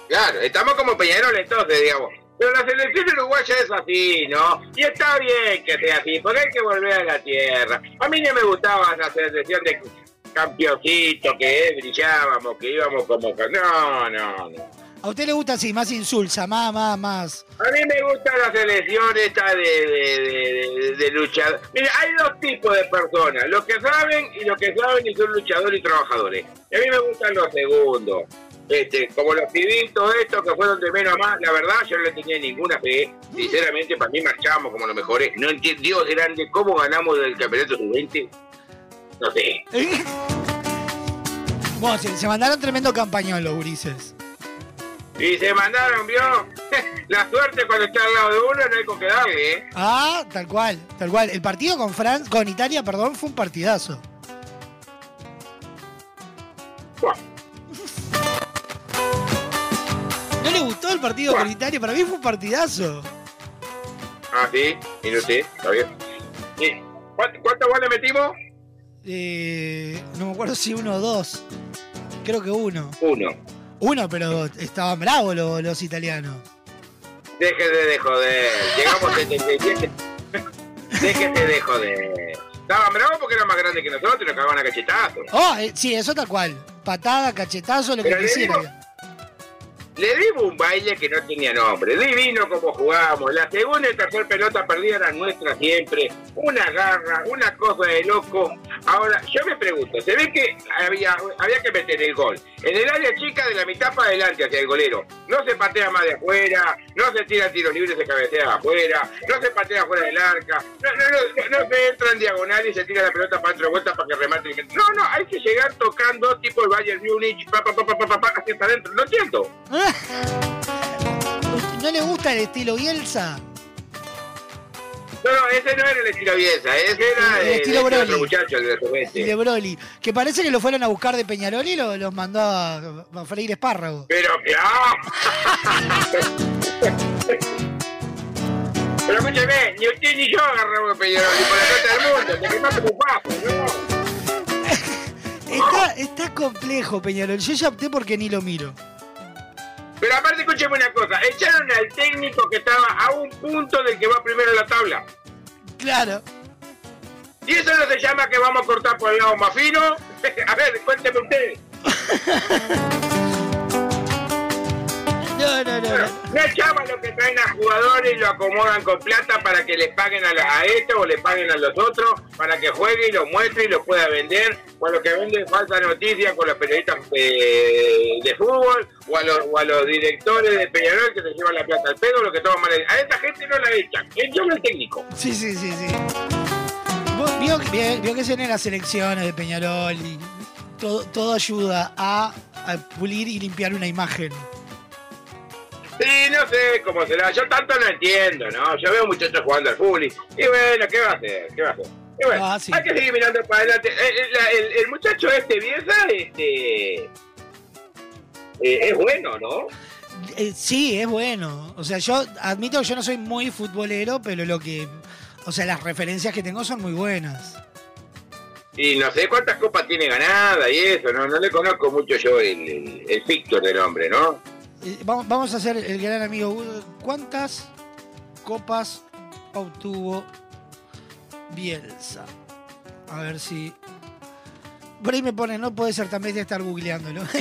Claro, estamos como Peñarol entonces, digamos. Pero la selección uruguaya es así, ¿no? Y está bien que sea así, porque hay que volver a la tierra. A mí no me gustaba la selección de campeoncito, que brillábamos, que íbamos como... No, no, no. ¿A usted le gusta así, más insulsa, más, más, más? A mí me gusta la selección esta de, de, de, de- de luchador. Mira, hay dos tipos de personas, los que saben y los que saben y son luchadores y trabajadores. Y a mí me gustan los segundos. Este, como los pibitos estos que fueron de menos a más, la verdad yo no le tenía ninguna fe. Sinceramente, para mí marchamos como los mejores. No entiendo, Dios grande, ¿cómo ganamos del campeonato sub-20? No sé. Bueno, se, se mandaron tremendo campañón los gurises. Y se mandaron, vio. La suerte cuando está al lado de uno no hay con qué darle, ¿eh? Ah, tal cual, tal cual. El partido con Fran con Italia, perdón, fue un partidazo. ¿No le gustó el partido Italia? Para mí fue un partidazo. Ah, sí, no sé, está bien. Sí. ¿Cuánto, cuántos goles metimos? Eh, no me acuerdo si uno o dos. Creo que uno. Uno. Uno, pero estaban bravos los, los italianos. Déjese de joder. Llegamos a 77. Déjese de joder. Estaban bravos porque eran más grandes que nosotros y nos cagaban a cachetazos. Oh, eh, sí, eso tal cual. Patada, cachetazo, lo que Pero le quisiera. Le dimos un baile que no tenía nombre. Divino como jugábamos. La segunda y tercera pelota perdida eran nuestra siempre. Una garra, una cosa de loco. Ahora, yo me pregunto, se ve que había, había que meter el gol. En el área chica de la mitad para adelante hacia el golero. No se patea más de afuera, no se tira tiro libre, se cabecea afuera, no se patea fuera del arca, no, no, no, no se entra en diagonal y se tira la pelota para otra vuelta para que remate. No, no, hay que llegar tocando tipo el Bayern Múnich, pa, pa, pa, pa, pa, pa, pa, hacia adentro. No entiendo. ¿No le gusta el estilo Bielsa? No, no, ese no era el estilo Bielsa, ese era El el, estilo otro muchacho, el de Sovete. Y de Broly. Que parece que lo fueron a buscar de Peñarol y lo- los mandó a, a freír espárrago. Pero que. Pero escúcheme, ni usted ni yo agarramos el Peñarol, ni por la cuenta del mundo, te un paso, ¿no? Está, está complejo Peñarol. Yo ya opté porque ni lo miro. Pero aparte, escúcheme una cosa, echaron al técnico que estaba a un punto del que va primero en la tabla. Claro. ¿Y eso no se llama que vamos a cortar por el lado más fino? A ver, cuénteme usted. No, no, no. No echamos lo que traen a jugadores y lo acomodan con plata para que les paguen a, la- a esto o le paguen a los otros, para que juegue y lo muestre y lo pueda vender, o a los que venden falsa noticia con los periodistas eh, de fútbol, o a, los, o a los directores de Peñarol que se llevan la plata al pedo, lo que toman mal. A esta gente no la echan, echan al técnico. Sí, sí, sí, sí. Vio, vio- vio que se en las elecciones de Peñarol y todo, todo ayuda a, a pulir y limpiar una imagen. Sí, no sé cómo será, yo tanto no entiendo, ¿no? Yo veo muchachos jugando al fútbol y, bueno, ¿qué va a hacer? ¿Qué va a hacer? Y bueno, Ah, sí. hay que seguir mirando para adelante. Eh, eh, El, el muchacho este, Bielsa, este... eh, es bueno, ¿no? Eh, sí, es bueno. O sea, yo admito que yo no soy muy futbolero, pero lo que. O sea, las referencias que tengo son muy buenas. Y no sé cuántas copas tiene ganada y eso, no, no le conozco mucho yo el, el, el Víctor del hombre, ¿no? Eh, vamos, a hacer el gran amigo. ¿Cuántas copas obtuvo Bielsa? A ver si. Por ahí me pone, no puede ser, también de estar googleándolo.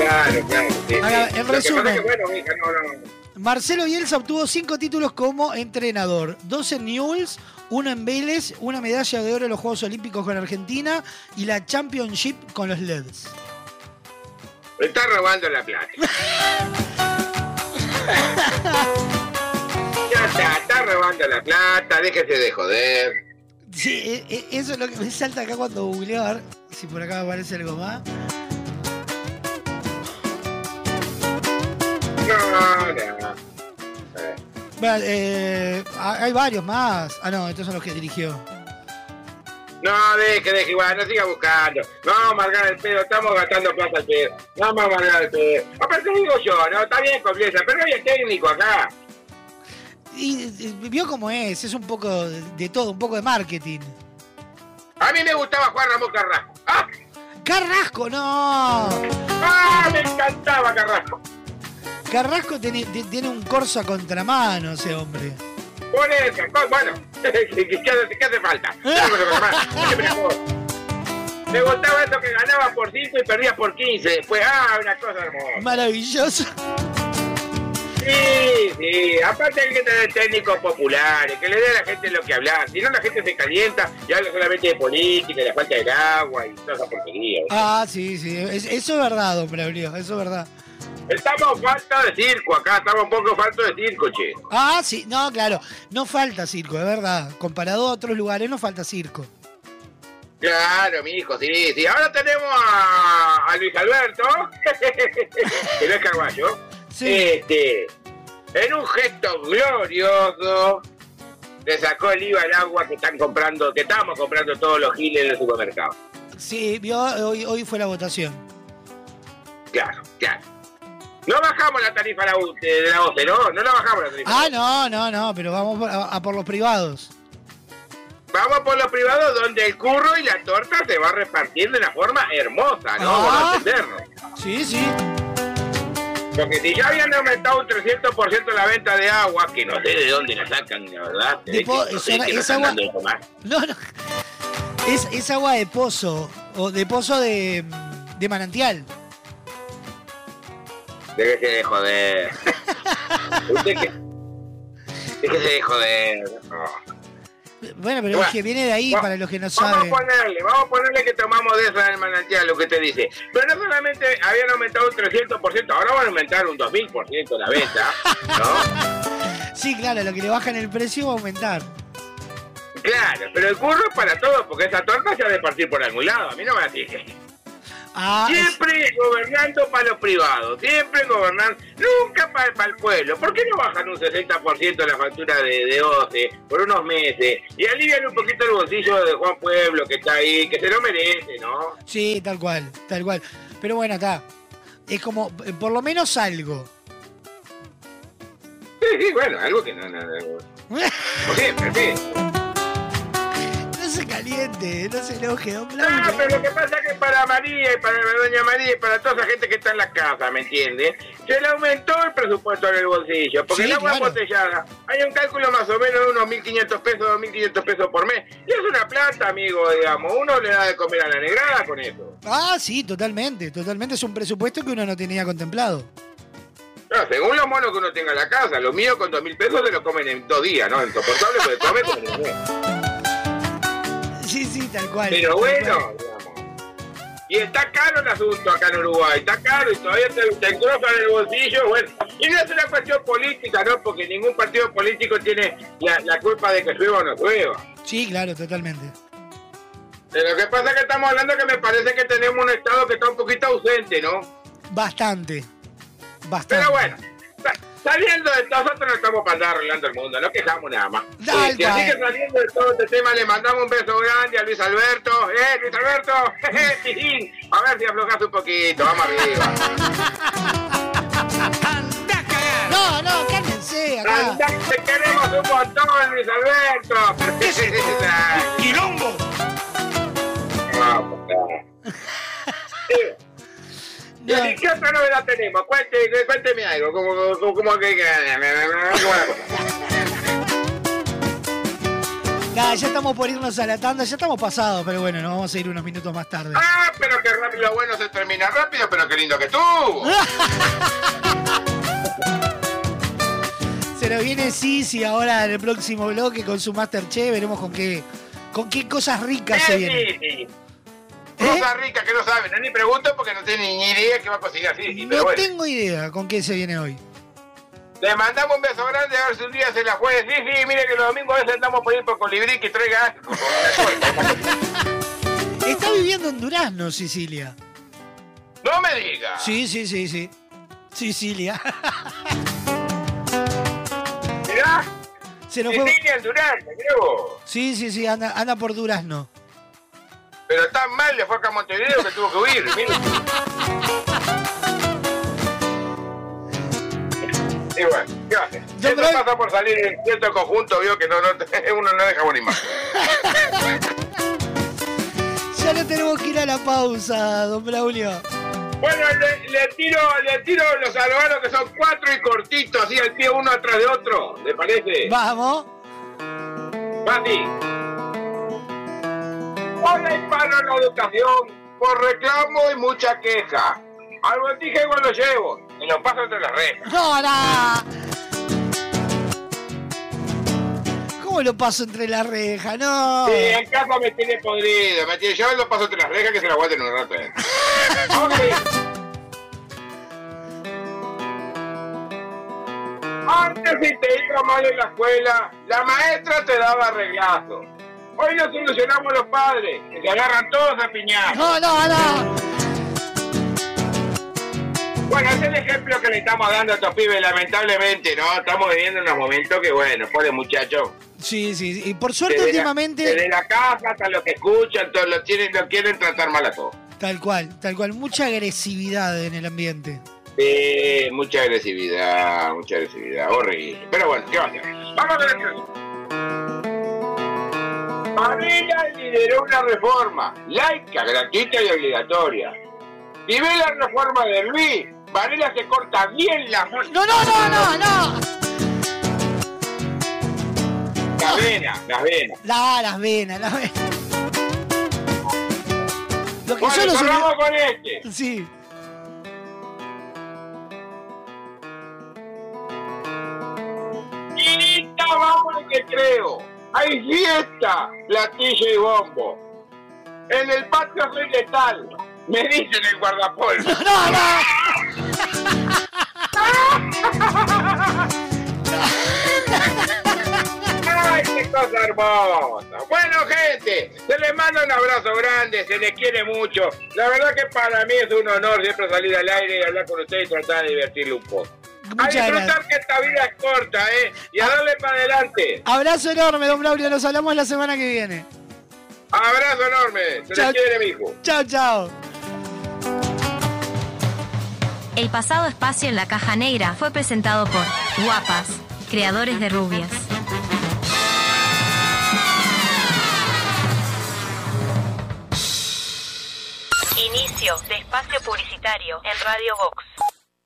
Claro, claro. sí, Ahora, sí. en resumen. es que, bueno, mija, no, no. Marcelo Bielsa obtuvo cinco títulos como entrenador: dos en Newell's, uno en Vélez, una medalla de oro en los Juegos Olímpicos con Argentina y la Championship con los LEDs. Me está robando la plata. ya está, está robando la plata, déjese de joder. Sí, e- e- eso es lo que me salta acá cuando googleo. A ver si por acá aparece algo más. No, no. Bueno, eh, hay varios más. Ah, no, estos son los que dirigió. No, deje, deje, igual, no siga buscando. No vamos a amargar el pedo, estamos gastando plata al pedo. No vamos a amargar el pedo. Aparte digo yo, ¿no? Está bien con Bielsa, pero hay técnico acá. Y vio cómo es, es un poco de, todo, un poco de marketing. A mí me gustaba Juan Ramón Carrasco. ¡Ah! ¡Carrasco, no! ¡Ah! Me encantaba Carrasco. Carrasco tiene, ti- tiene un corso a contramano ese hombre. Por eso, bueno, ¿qué, hace- falta? ¿Qué me gustaba eso que ganaba por 5 y perdía por 15. Después, ah, una cosa hermosa. Maravilloso. Sí, sí, aparte hay que tener técnicos populares, que le dé a la gente lo que hablar. Si no, la gente se calienta y habla solamente de política, de la falta del agua y toda esa porquería. Ah, sí, sí. es- eso es verdad, hombre, Abril, eso es verdad. Estamos falta de circo acá, estamos un poco falto de circo, che. Ah, sí, no, claro. No falta circo, es verdad. Comparado a otros lugares, no falta circo. Claro, mi hijo, sí, sí. Ahora tenemos a, a Luis Alberto, que no es Carballo. Este, en un gesto glorioso, le sacó el IVA al agua que están comprando, que estamos comprando todos los giles en el supermercado. Sí, vio, hoy, hoy fue la votación. Claro, claro. No bajamos la tarifa de la, U- de la OCE, ¿no? No la bajamos la tarifa. Ah, no, no, no, pero vamos por- a, a por los privados. Vamos por los privados donde el curro y la torta se va repartiendo de una forma hermosa, ¿no? Ah. Vamos a entendernos. Sí, sí. Porque si ya habían aumentado un 300% la venta de agua, que no sé de dónde la sacan, la verdad. po- no sé están agua-. No, no. Es, es agua de pozo, o de pozo de, de manantial. Déjese de joder. Usted que... Déjese de joder. No. Bueno, pero Bueno, es que viene de ahí para los que no Vamos a saben. ponerle, vamos a ponerle que tomamos de esa del manantial, lo que te dice. Pero no solamente habían aumentado un 300%, ahora van a aumentar un 2000% la venta, ¿no? Sí, claro, lo que le bajan el precio va a aumentar. Claro, pero el curro es para todos, porque esa torta se ha de partir por algún lado, a mí no me la dije. Ah, Siempre gobernando para los privados, siempre gobernando, nunca para, el pueblo. ¿Por qué no bajan un 60% la factura de, de OCE por unos meses y alivian un poquito el bolsillo de Juan Pueblo que está ahí, que se lo merece, ¿no? Sí, tal cual, tal cual. Pero bueno, está. Es como, eh, por lo menos algo. Sí, sí, bueno, algo que no, no, no. Como siempre, sí. No se caliente, no se enoje, don Ah, Claudio. pero lo que pasa es que para María y para doña María y para toda esa gente que está en la casa, ¿me entiendes? Se le aumentó el presupuesto en el bolsillo, porque Sí, el agua claro. embotellada, hay un cálculo más o menos de unos 1.500 pesos, 2.500 pesos por mes, y es una plata, amigo, digamos, uno le da de comer a la negrada con eso. Ah, sí, totalmente, totalmente. Es un presupuesto que uno no tenía contemplado. No, según los monos que uno tenga en la casa, lo mío con 2.000 pesos se lo comen en dos días, ¿no? Insoportable, porque come como. Sí, sí, tal cual. Pero bueno. Y está caro el asunto acá en Uruguay, está caro y todavía te, te engrosan el bolsillo, bueno. Y no es una cuestión política, ¿no? Porque ningún partido político tiene la, la culpa de que llueva o no llueva. Sí, claro, totalmente. De lo que pasa es que estamos hablando que me parece que tenemos un Estado que está un poquito ausente, ¿no? Bastante. Bastante. Pero bueno, saliendo de todo, nosotros no estamos para andar arreglando el mundo, no quejamos nada más. Y así que saliendo de todo este tema, le mandamos un beso grande a Luis Alberto. ¡Eh, Luis Alberto! ¡Eh, Tijín! A ver si aflojas un poquito, vamos arriba. No, no, cálmense acá. Te queremos un montón, Luis Alberto. ¡Quilombo! Vamos. Sí. ¿Y así qué otra novedad tenemos? Cuente, cuénteme algo. ¿Cómo, cómo, cómo que? Nada, ya estamos por irnos a la tanda, ya estamos pasados, pero bueno, nos vamos a ir unos minutos más tarde. Ah, pero qué rápido, lo bueno se termina rápido, pero qué lindo que estuvo. Se nos viene Sisi ahora en el próximo bloque con su Masterchef, veremos con qué, con qué cosas ricas se Eh, vienen. sí, sí. Cosa rica que no saben, no ni pregunto porque no tienen ni idea qué va a cocinar pero No bueno. tengo idea con qué se viene hoy. Le mandamos un beso grande a ver si un día se la juegue. Sí, sí, mire que los domingos a veces andamos por ir por colibrí que traiga. Está viviendo en Durazno, Sicilia. No me diga. Sí, sí, sí, sí. Sicilia. Mirá, Se nos fue. Sicilia en Durán, mirá vos. Sí, sí, sí, anda, anda por Durazno. Pero tan mal le fue acá a Montevideo que tuvo que huir. mire. Y bueno, ¿qué hace? Esto pasa por salir en cierto conjunto, vio que no, no, uno no deja buena imagen. Ya no tenemos que ir a la pausa, don Braulio. Bueno, le, le tiro, le tiro los albanos que son cuatro y cortitos, así al pie uno atrás de otro. ¿Le parece? Vamos. Mati. Hoy hay paro en la educación por reclamo y mucha queja. Al botija igual lo llevo y lo paso entre las. No, no. ¿Cómo lo paso entre la reja? No. Sí, en casa me tiene podrido, me tiene, yo lo paso entre las rejas que se la aguanten un rato. eh. Antes si te iba mal en la escuela, la maestra te daba reglazo. Hoy lo solucionamos los padres, que se agarran todos a piñazos. No, no, no. Bueno, ese es el ejemplo que le estamos dando a estos pibes, lamentablemente, ¿no? Estamos viviendo unos momentos que, bueno, pobre muchacho. Sí, sí, sí. Y por suerte Desde la- últimamente. Desde la casa hasta los que escuchan, todos lo, tienen, lo quieren tratar mal a todos. Tal cual, tal cual. Mucha agresividad en el ambiente. Sí, mucha agresividad, mucha agresividad, horrible. Pero bueno, ¿qué va a hacer? Vamos a ver Varela lideró una reforma, laica, gratuita y obligatoria. Y ve la reforma de Luis, Varela se corta bien la... ¡No, no, no, no, no! Las venas, las venas. La, las venas, las venas. Lo que bueno, cerramos con este. Sí. Quinta, vamos que creo. Hay fiesta, platillo y bombo. En el patio soy letal. Me dicen el guardapolvo. ¡No, no! ¡Ay, qué cosa hermosa! Bueno, gente, se les manda un abrazo grande, se les quiere mucho. La verdad que para mí es un honor siempre salir al aire y hablar con ustedes y tratar de divertirle un poco. A Muchas disfrutar gracias. que esta vida es corta, ¿eh? Y a darle para adelante. Abrazo enorme, don Braulio. Nos hablamos la semana que viene. Abrazo enorme. Se les quiere, mijo. Chao, chao. El pasado espacio en la caja negra fue presentado por Guapas, creadores de rubias. Inicio de espacio publicitario en Radio Vox.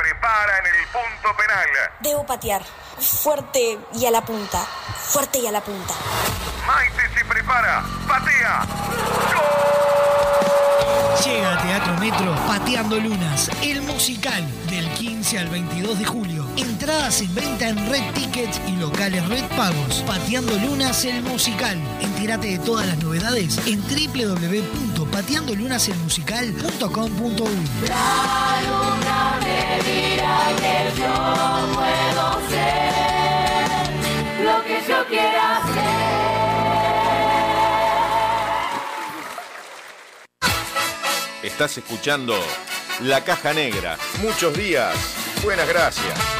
Prepara en el punto penal. Debo patear. Fuerte y a la punta. Fuerte y a la punta. Maite se prepara. Patea. Llega a Teatro Metro Pateando Lunas, el musical del 15 al 22 de julio. Entradas en venta en Red Tickets y locales Red Pagos. Pateando Lunas, el musical. Entérate de todas las novedades en www.pateandolunaselmusical.com.uy. La me que lo que yo quiera ser. Estás escuchando La Caja Negra. Muchos días. Buenas gracias.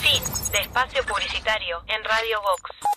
Fin de espacio publicitario en Radio Vox.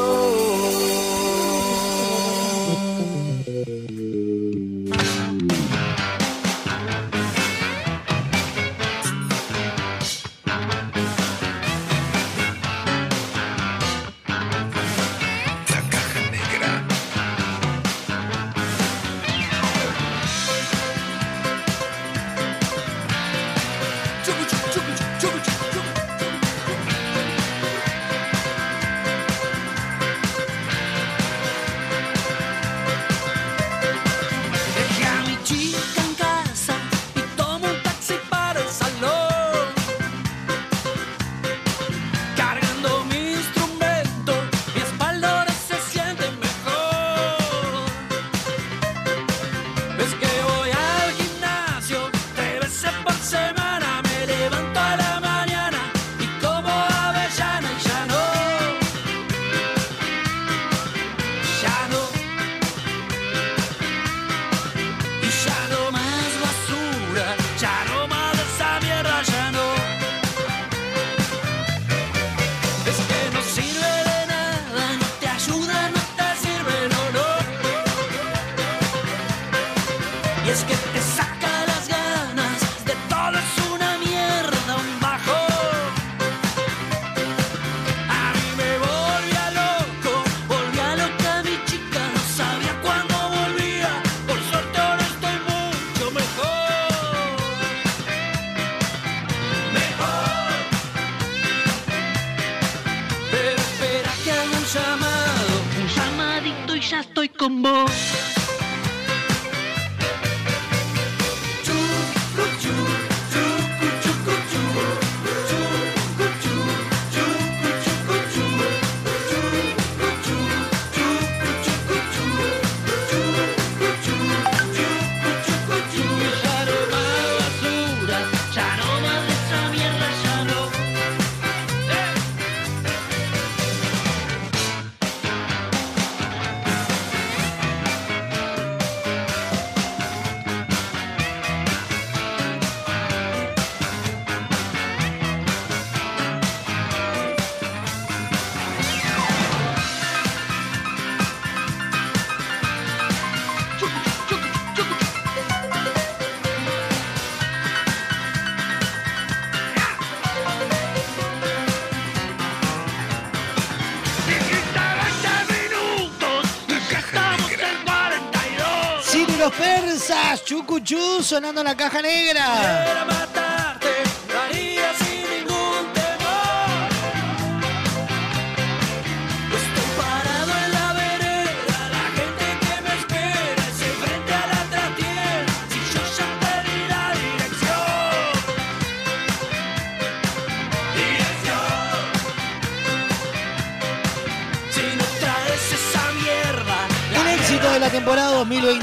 Abrió. Persas, chucuchú, sonando la caja negra.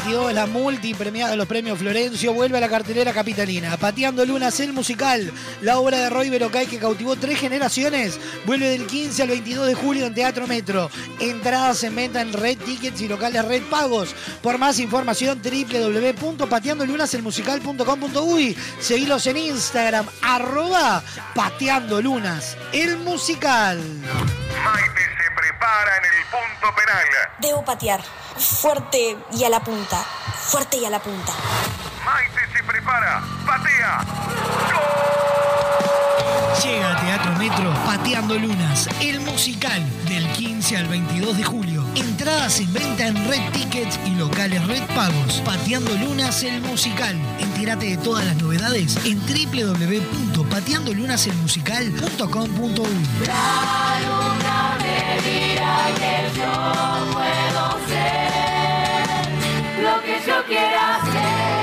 2022, la multipremiada de los premios Florencio, vuelve a la cartelera capitalina. Pateando Lunas, el musical, la obra de Roy Berocay que cautivó tres generaciones, vuelve del 15 al 22 de julio en Teatro Metro. Entradas en venta en Red Tickets y locales Red Pagos. Por más información, www.pateandolunaselmusical.com.uy. Seguilos en Instagram, arroba Pateando Lunas, el musical. Maite se prepara en el punto penal. Debo patear. Fuerte y a la punta. Fuerte y a la punta. Maite se prepara. Patea. Llega a Teatro Metro Pateando Lunas, el musical del 15 al 22 de julio. Entradas en venta en Red Tickets y locales Red Pagos. Pateando Lunas, el musical. Entérate de todas las novedades en www.pateandolunaselmusical.com.uy. La luna me dirá que yo quiera ser.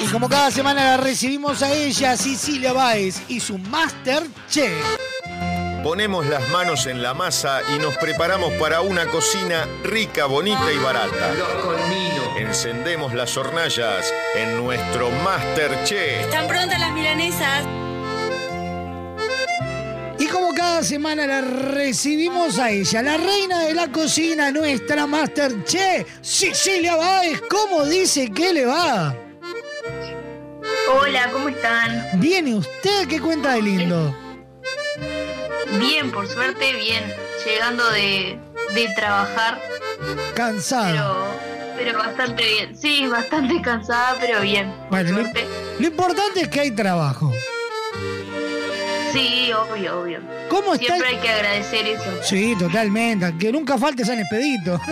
Y como cada semana la recibimos a ella, Cecilia Báez y su Master Chef. Ponemos las manos en la masa y nos preparamos para una cocina rica, bonita y barata. Encendemos las hornallas en nuestro Masterchef. Están prontas las milanesas. Cada semana la recibimos a ella, la reina de la cocina, nuestra Master Chef, Cecilia Báez. ¿Cómo dice que le va? Hola, ¿cómo están? ¿Viene usted? ¿Qué cuenta de lindo? Bien, por suerte, bien. Llegando de, de trabajar, Cansado. pero, pero bastante bien. Sí, bastante cansada, pero bien. Bueno, lo, lo importante es que hay trabajo. Sí, obvio, obvio. ¿Cómo está? Siempre hay que agradecer eso. Sí, totalmente. Que nunca falte San Expedito.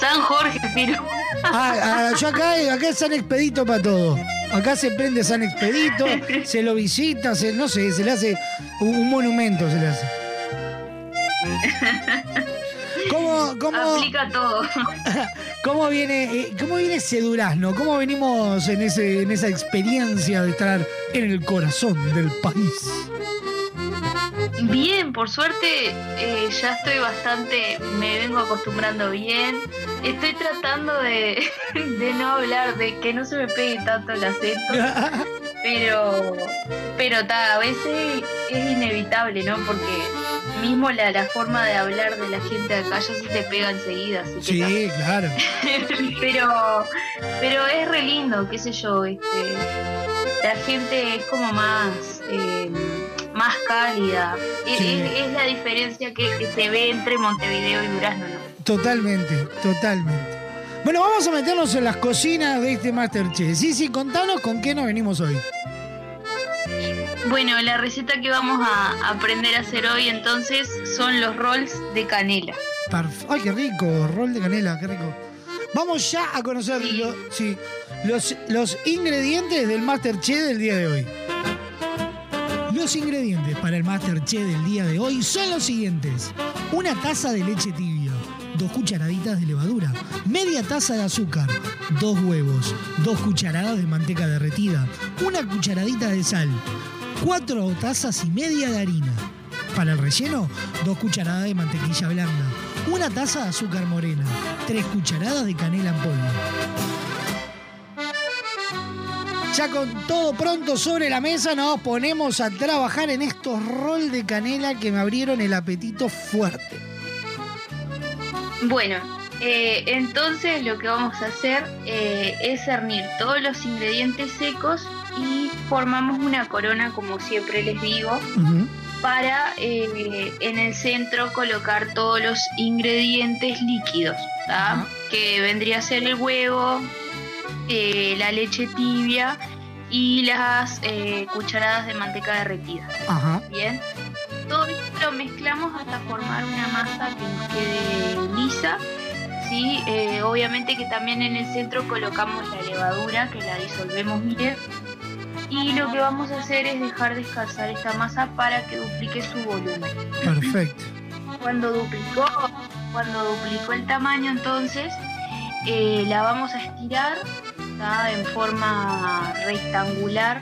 San Jorge, Piro. Ah, ah, yo acá, acá es San Expedito para todo. Acá se prende San Expedito, se lo visita, se, no sé, se le hace un, un monumento, se le hace. ¿Cómo, cómo, Aplica todo. cómo viene, eh, cómo viene ese durazno? ¿Cómo venimos en, ese, en esa experiencia de estar en el corazón del país? Bien, por suerte eh, ya estoy bastante, me vengo acostumbrando bien. Estoy tratando de, de no hablar, de que no se me pegue tanto el acento. Pero, pero ta, a veces es inevitable, ¿no? Porque mismo la, la forma de hablar de la gente de acá ya se te pega enseguida. Así que Sí, claro. pero pero es re lindo, qué sé yo, este, la gente es como más eh, más cálida. Es, Sí. es- es la diferencia que, que se ve entre Montevideo y Durazno, ¿no? Totalmente, totalmente. Bueno, vamos a meternos en las cocinas de este Masterchef. Sí, sí, contanos con qué nos venimos hoy. Bueno, la receta que vamos a aprender a hacer hoy entonces son los rolls de canela. Parf- Ay, qué rico, rol de canela, qué rico. Vamos ya a conocer lo- sí, los, los ingredientes del Masterchef del día de hoy. Los ingredientes para el Masterchef del día de hoy son los siguientes. Una taza de leche tibia, dos cucharaditas de levadura, media taza de azúcar, dos huevos, dos cucharadas de manteca derretida, una cucharadita de sal, cuatro tazas y media de harina. Para el relleno, dos cucharadas de mantequilla blanda, una taza de azúcar morena, tres cucharadas de canela en polvo. Ya con todo pronto sobre la mesa nos ponemos a trabajar en estos rol de canela que me abrieron el apetito fuerte. Bueno, eh, entonces lo que vamos a hacer eh, es cernir todos los ingredientes secos y formamos una corona, como siempre les digo, para eh, en el centro colocar todos los ingredientes líquidos, que vendría a ser el huevo, eh, la leche tibia y las eh, cucharadas de manteca derretida. Ajá. Bien. Todo esto lo mezclamos hasta formar una masa que nos quede lisa. Sí, Eh, obviamente que también en el centro colocamos la levadura que la disolvemos bien. Y lo que vamos a hacer es dejar descansar esta masa para que duplique su volumen. Perfecto. Cuando duplicó, cuando duplicó el tamaño, entonces eh, la vamos a estirar ¿tá? en forma rectangular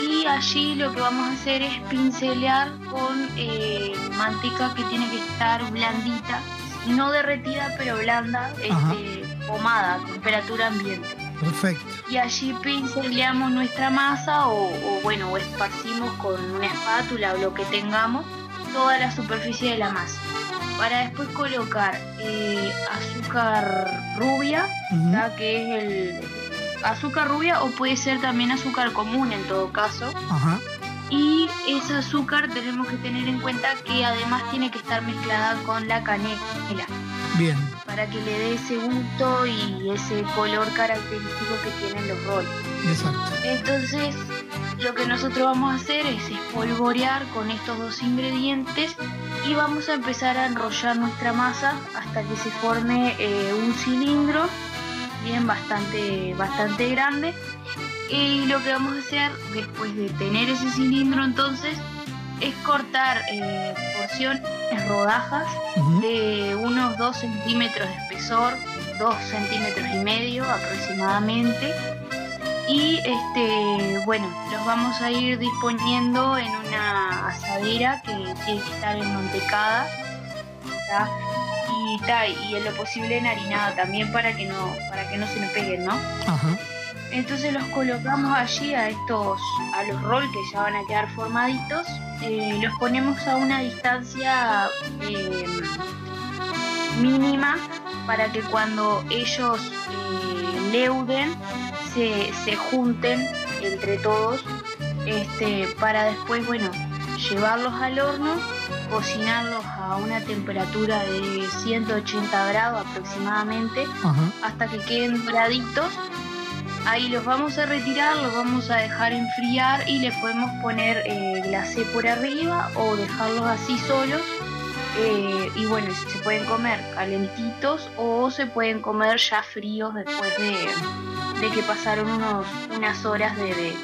y allí lo que vamos a hacer es pincelear con eh, manteca que tiene que estar blandita, no derretida pero blanda, este, pomada a temperatura ambiente. Perfecto. Y allí pinceleamos nuestra masa o, o, bueno, o esparcimos con una espátula o lo que tengamos toda la superficie de la masa. Para después colocar eh, azúcar rubia. ¿tá? que es el azúcar rubia o puede ser también azúcar común en todo caso. Ajá. Y ese azúcar tenemos que tener en cuenta que además tiene que estar mezclada con la canela Bien. para que le dé ese gusto y ese color característico que tienen los roles. Exacto. Entonces, lo que nosotros vamos a hacer es espolvorear con estos dos ingredientes y vamos a empezar a enrollar nuestra masa hasta que se forme eh, un cilindro bien bastante, bastante grande. Y lo que vamos a hacer después de tener ese cilindro entonces es cortar eh, porciones, rodajas de unos 2 centímetros de espesor, 2 centímetros y medio aproximadamente. Y este, bueno, los vamos a ir disponiendo en una asadera que tiene que estar enmantecada. ¿tá? Y, ta, y en lo posible enharinada también para que no, para que no se nos peguen, ¿no? Ajá. Entonces los colocamos allí a estos, a los roll que ya van a quedar formaditos, eh, los ponemos a una distancia eh, mínima para que cuando ellos eh, leuden se, se junten entre todos este, para después, bueno, llevarlos al horno, cocinarlos a una temperatura de 180 grados aproximadamente Ajá. hasta que queden doraditos. Ahí los vamos a retirar, los vamos a dejar enfriar y les podemos poner eh, glacé por arriba o dejarlos así solos. Eh, y bueno, se pueden comer calentitos o se pueden comer ya fríos después de, de que pasaron unos, unas horas de, de,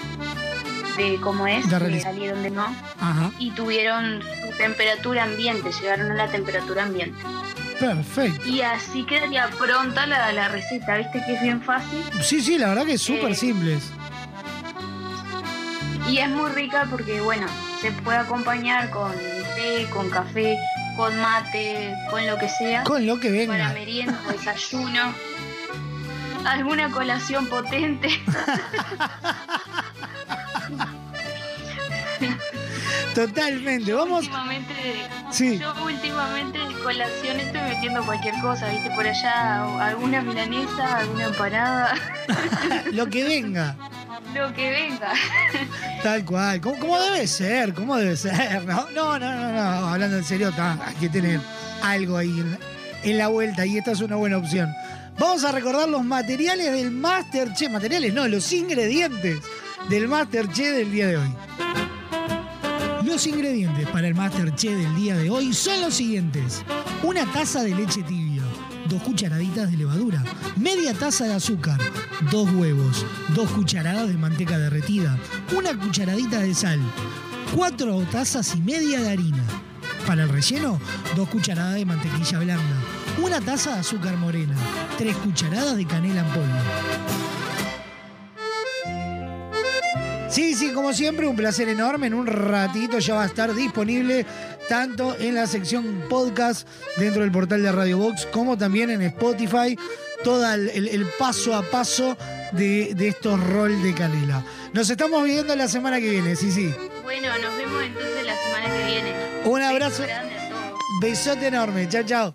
de cómo es, De que salieron de no Ajá. y tuvieron su temperatura ambiente, llegaron a la temperatura ambiente. Perfecto. Y así quedaría pronta la, la receta, viste que es bien fácil. Sí, sí, la verdad que es súper Eh, simples. Y es muy rica porque, bueno, se puede acompañar con té, con café, con mate, con lo que sea. Con lo que venga. Para merienda, desayuno, alguna colación potente. Totalmente. Vamos. Últimamente, Sí. yo últimamente de colación estoy metiendo cualquier cosa, viste, por allá alguna milanesa, alguna empanada, Lo que venga. lo que venga. Tal cual. ¿Cómo, cómo debe ser? ¿Cómo debe ser? No, no, no, no. no. Hablando en serio, ta, hay que tener algo ahí en la, en la vuelta y esta es una buena opción. Vamos a recordar los materiales del Masterchef. Materiales no, los ingredientes del Masterchef del día de hoy. Los ingredientes para el Masterchef del día de hoy son los siguientes. Una taza de leche tibia, 2 cucharaditas de levadura, media taza de azúcar, 2 huevos, 2 cucharadas de manteca derretida, una cucharadita de sal, 4 tazas y media de harina. Para el relleno, 2 cucharadas de mantequilla blanda, una taza de azúcar morena, 3 cucharadas de canela en polvo. Sí, sí, como siempre, un placer enorme. En un ratito ya va a estar disponible tanto en la sección podcast dentro del portal de Radio Box como también en Spotify. Todo el, el- el paso a paso de, de estos rol de canela. Nos estamos viendo la semana que viene, sí, sí. Bueno, nos vemos entonces la semana que viene. Un abrazo. Besote enorme. Chao, chao.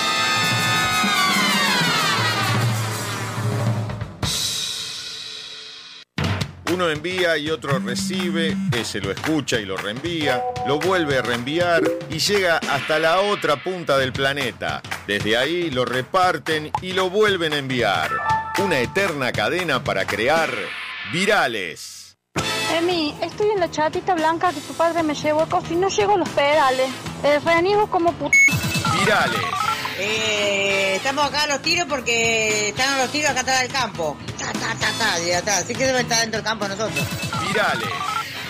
Uno envía y otro recibe, ese lo escucha y lo reenvía, lo vuelve a reenviar y llega hasta la otra punta del planeta. Desde ahí lo reparten y lo vuelven a enviar. Una eterna cadena para crear virales. Emi, estoy en la chatita blanca que tu padre me llevó y no llego a los pedales. El reniego como put... Virales. Eh, estamos acá a los tiros porque están los tiros acá atrás del campo. Ta, ta, ta, ta, y atrás. Así que deben estar dentro del campo nosotros. Virales.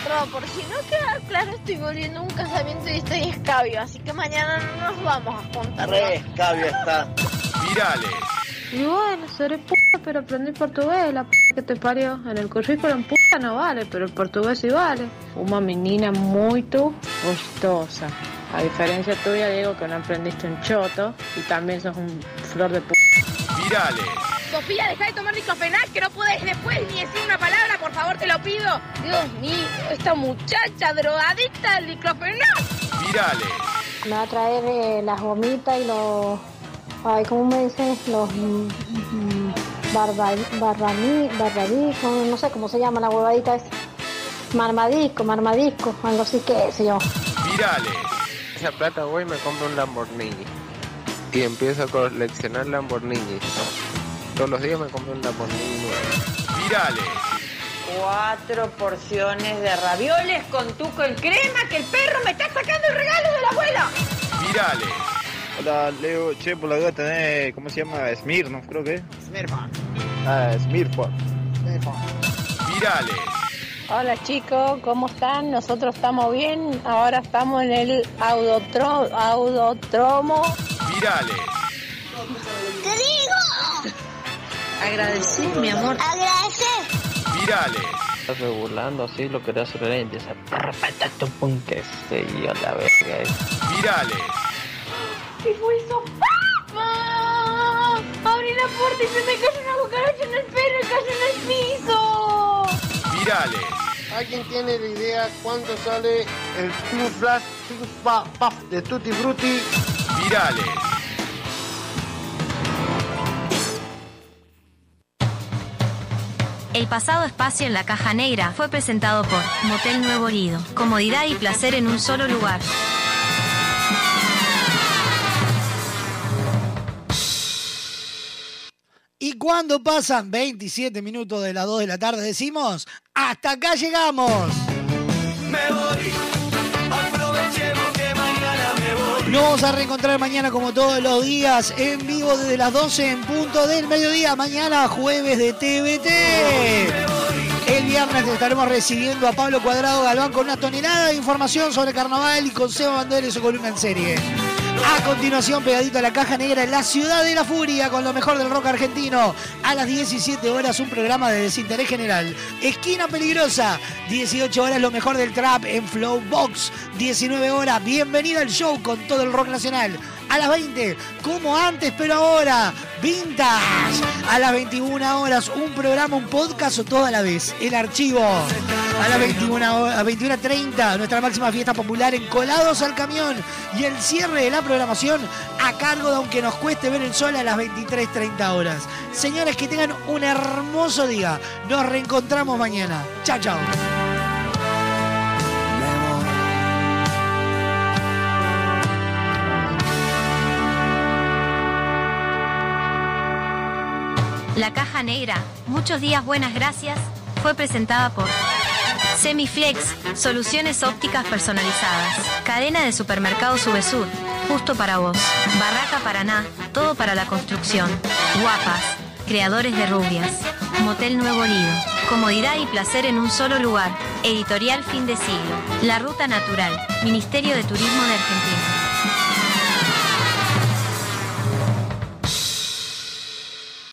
Bro, por si no queda claro, estoy volviendo a un casamiento y estoy escabio, así que mañana no nos vamos a juntar. Re escabio está. Virales. Y bueno, seré puta, pero aprendí portugués, la p que te parió. En el currículum puta no vale, pero el portugués sí vale. Una menina muy gustosa. A diferencia tuya, digo que no aprendiste un choto y también sos un flor de p. Virales. Sofía, deja de tomar diclofenac, que no puedes después ni decir una palabra, por favor, te lo pido. Dios mío, esta muchacha drogadicta del diclofenac. Virales. Me va a traer eh, las gomitas y los... Ay, ¿cómo me dicen? Los... mm, mm, barba, barbaní, barbadisco, no sé cómo se llama la huevadita esa. Marmadisco, marmadisco, algo así que sé yo. Virales. Esa plata voy y me compro un Lamborghini. Y empiezo a coleccionar Lamborghini. Todos los días me compro un Lamborghini nuevo. Virales. Cuatro porciones de ravioles con tuco en crema que el perro me está sacando el regalo de la abuela. Virales. Hola, Leo. Che, por la duda tenés, ¿cómo se llama? Smirnoff, creo que. Smirnoff. Ah, Smirnoff. Virales. Hola chicos, ¿cómo están? Nosotros estamos bien. Ahora estamos en el audotro, audótromo. Virales. ¿Qué digo? Agradecí, mi amor. Agradecer. Virales. Estás burlando así lo que te hace la gente. Esa perra pum que se yo la verga. eh. Virales. ¿Qué fue eso? ¡Papá! Abrí la puerta y se me cayó una cucaracha en el pelo y cayó en el piso. Virales. ¿Alguien tiene la idea cuánto sale el True Flash de Tutti Frutti? Virales. El pasado espacio en la caja negra fue presentado por Motel Nuevo Lido. Comodidad y placer en un solo lugar. Y cuando pasan 27 minutos de las 2 de la tarde decimos, hasta acá llegamos. Me voy, aprovechemos que mañana me voy. Nos vamos a reencontrar mañana como todos los días en vivo desde las 12 en punto del mediodía. Mañana jueves de TVT. El viernes estaremos recibiendo a Pablo Cuadrado Galván con una tonelada de información sobre carnaval y con Seba Bandera y su columna en serie. A continuación, pegadito a la caja negra, la ciudad de la furia, con lo mejor del rock argentino. A las 17 horas, un programa de desinterés general. Esquina peligrosa, 18 horas, lo mejor del trap en Flow Box. 19 horas, bienvenida al show con todo el rock nacional. A las 20, como antes, pero ahora, Vintage. A las 21 horas, un programa, un podcast o todo a la vez. El archivo. A las 21 hor- a 21.30, nuestra máxima fiesta popular en Colados al Camión. Y el cierre de programación a cargo de aunque nos cueste ver el sol a las 23.30 horas. Señores, que tengan un hermoso día. Nos reencontramos mañana. Chao, chao. La caja negra, muchos días buenas gracias, fue presentada por Semiflex, soluciones ópticas personalizadas. Cadena de supermercados Subesur, justo para vos. Barraca Paraná, todo para la construcción. Guapas, creadores de rubias. Motel Nuevo Lido, comodidad y placer en un solo lugar. Editorial Fin de Siglo. La Ruta Natural, Ministerio de Turismo de Argentina.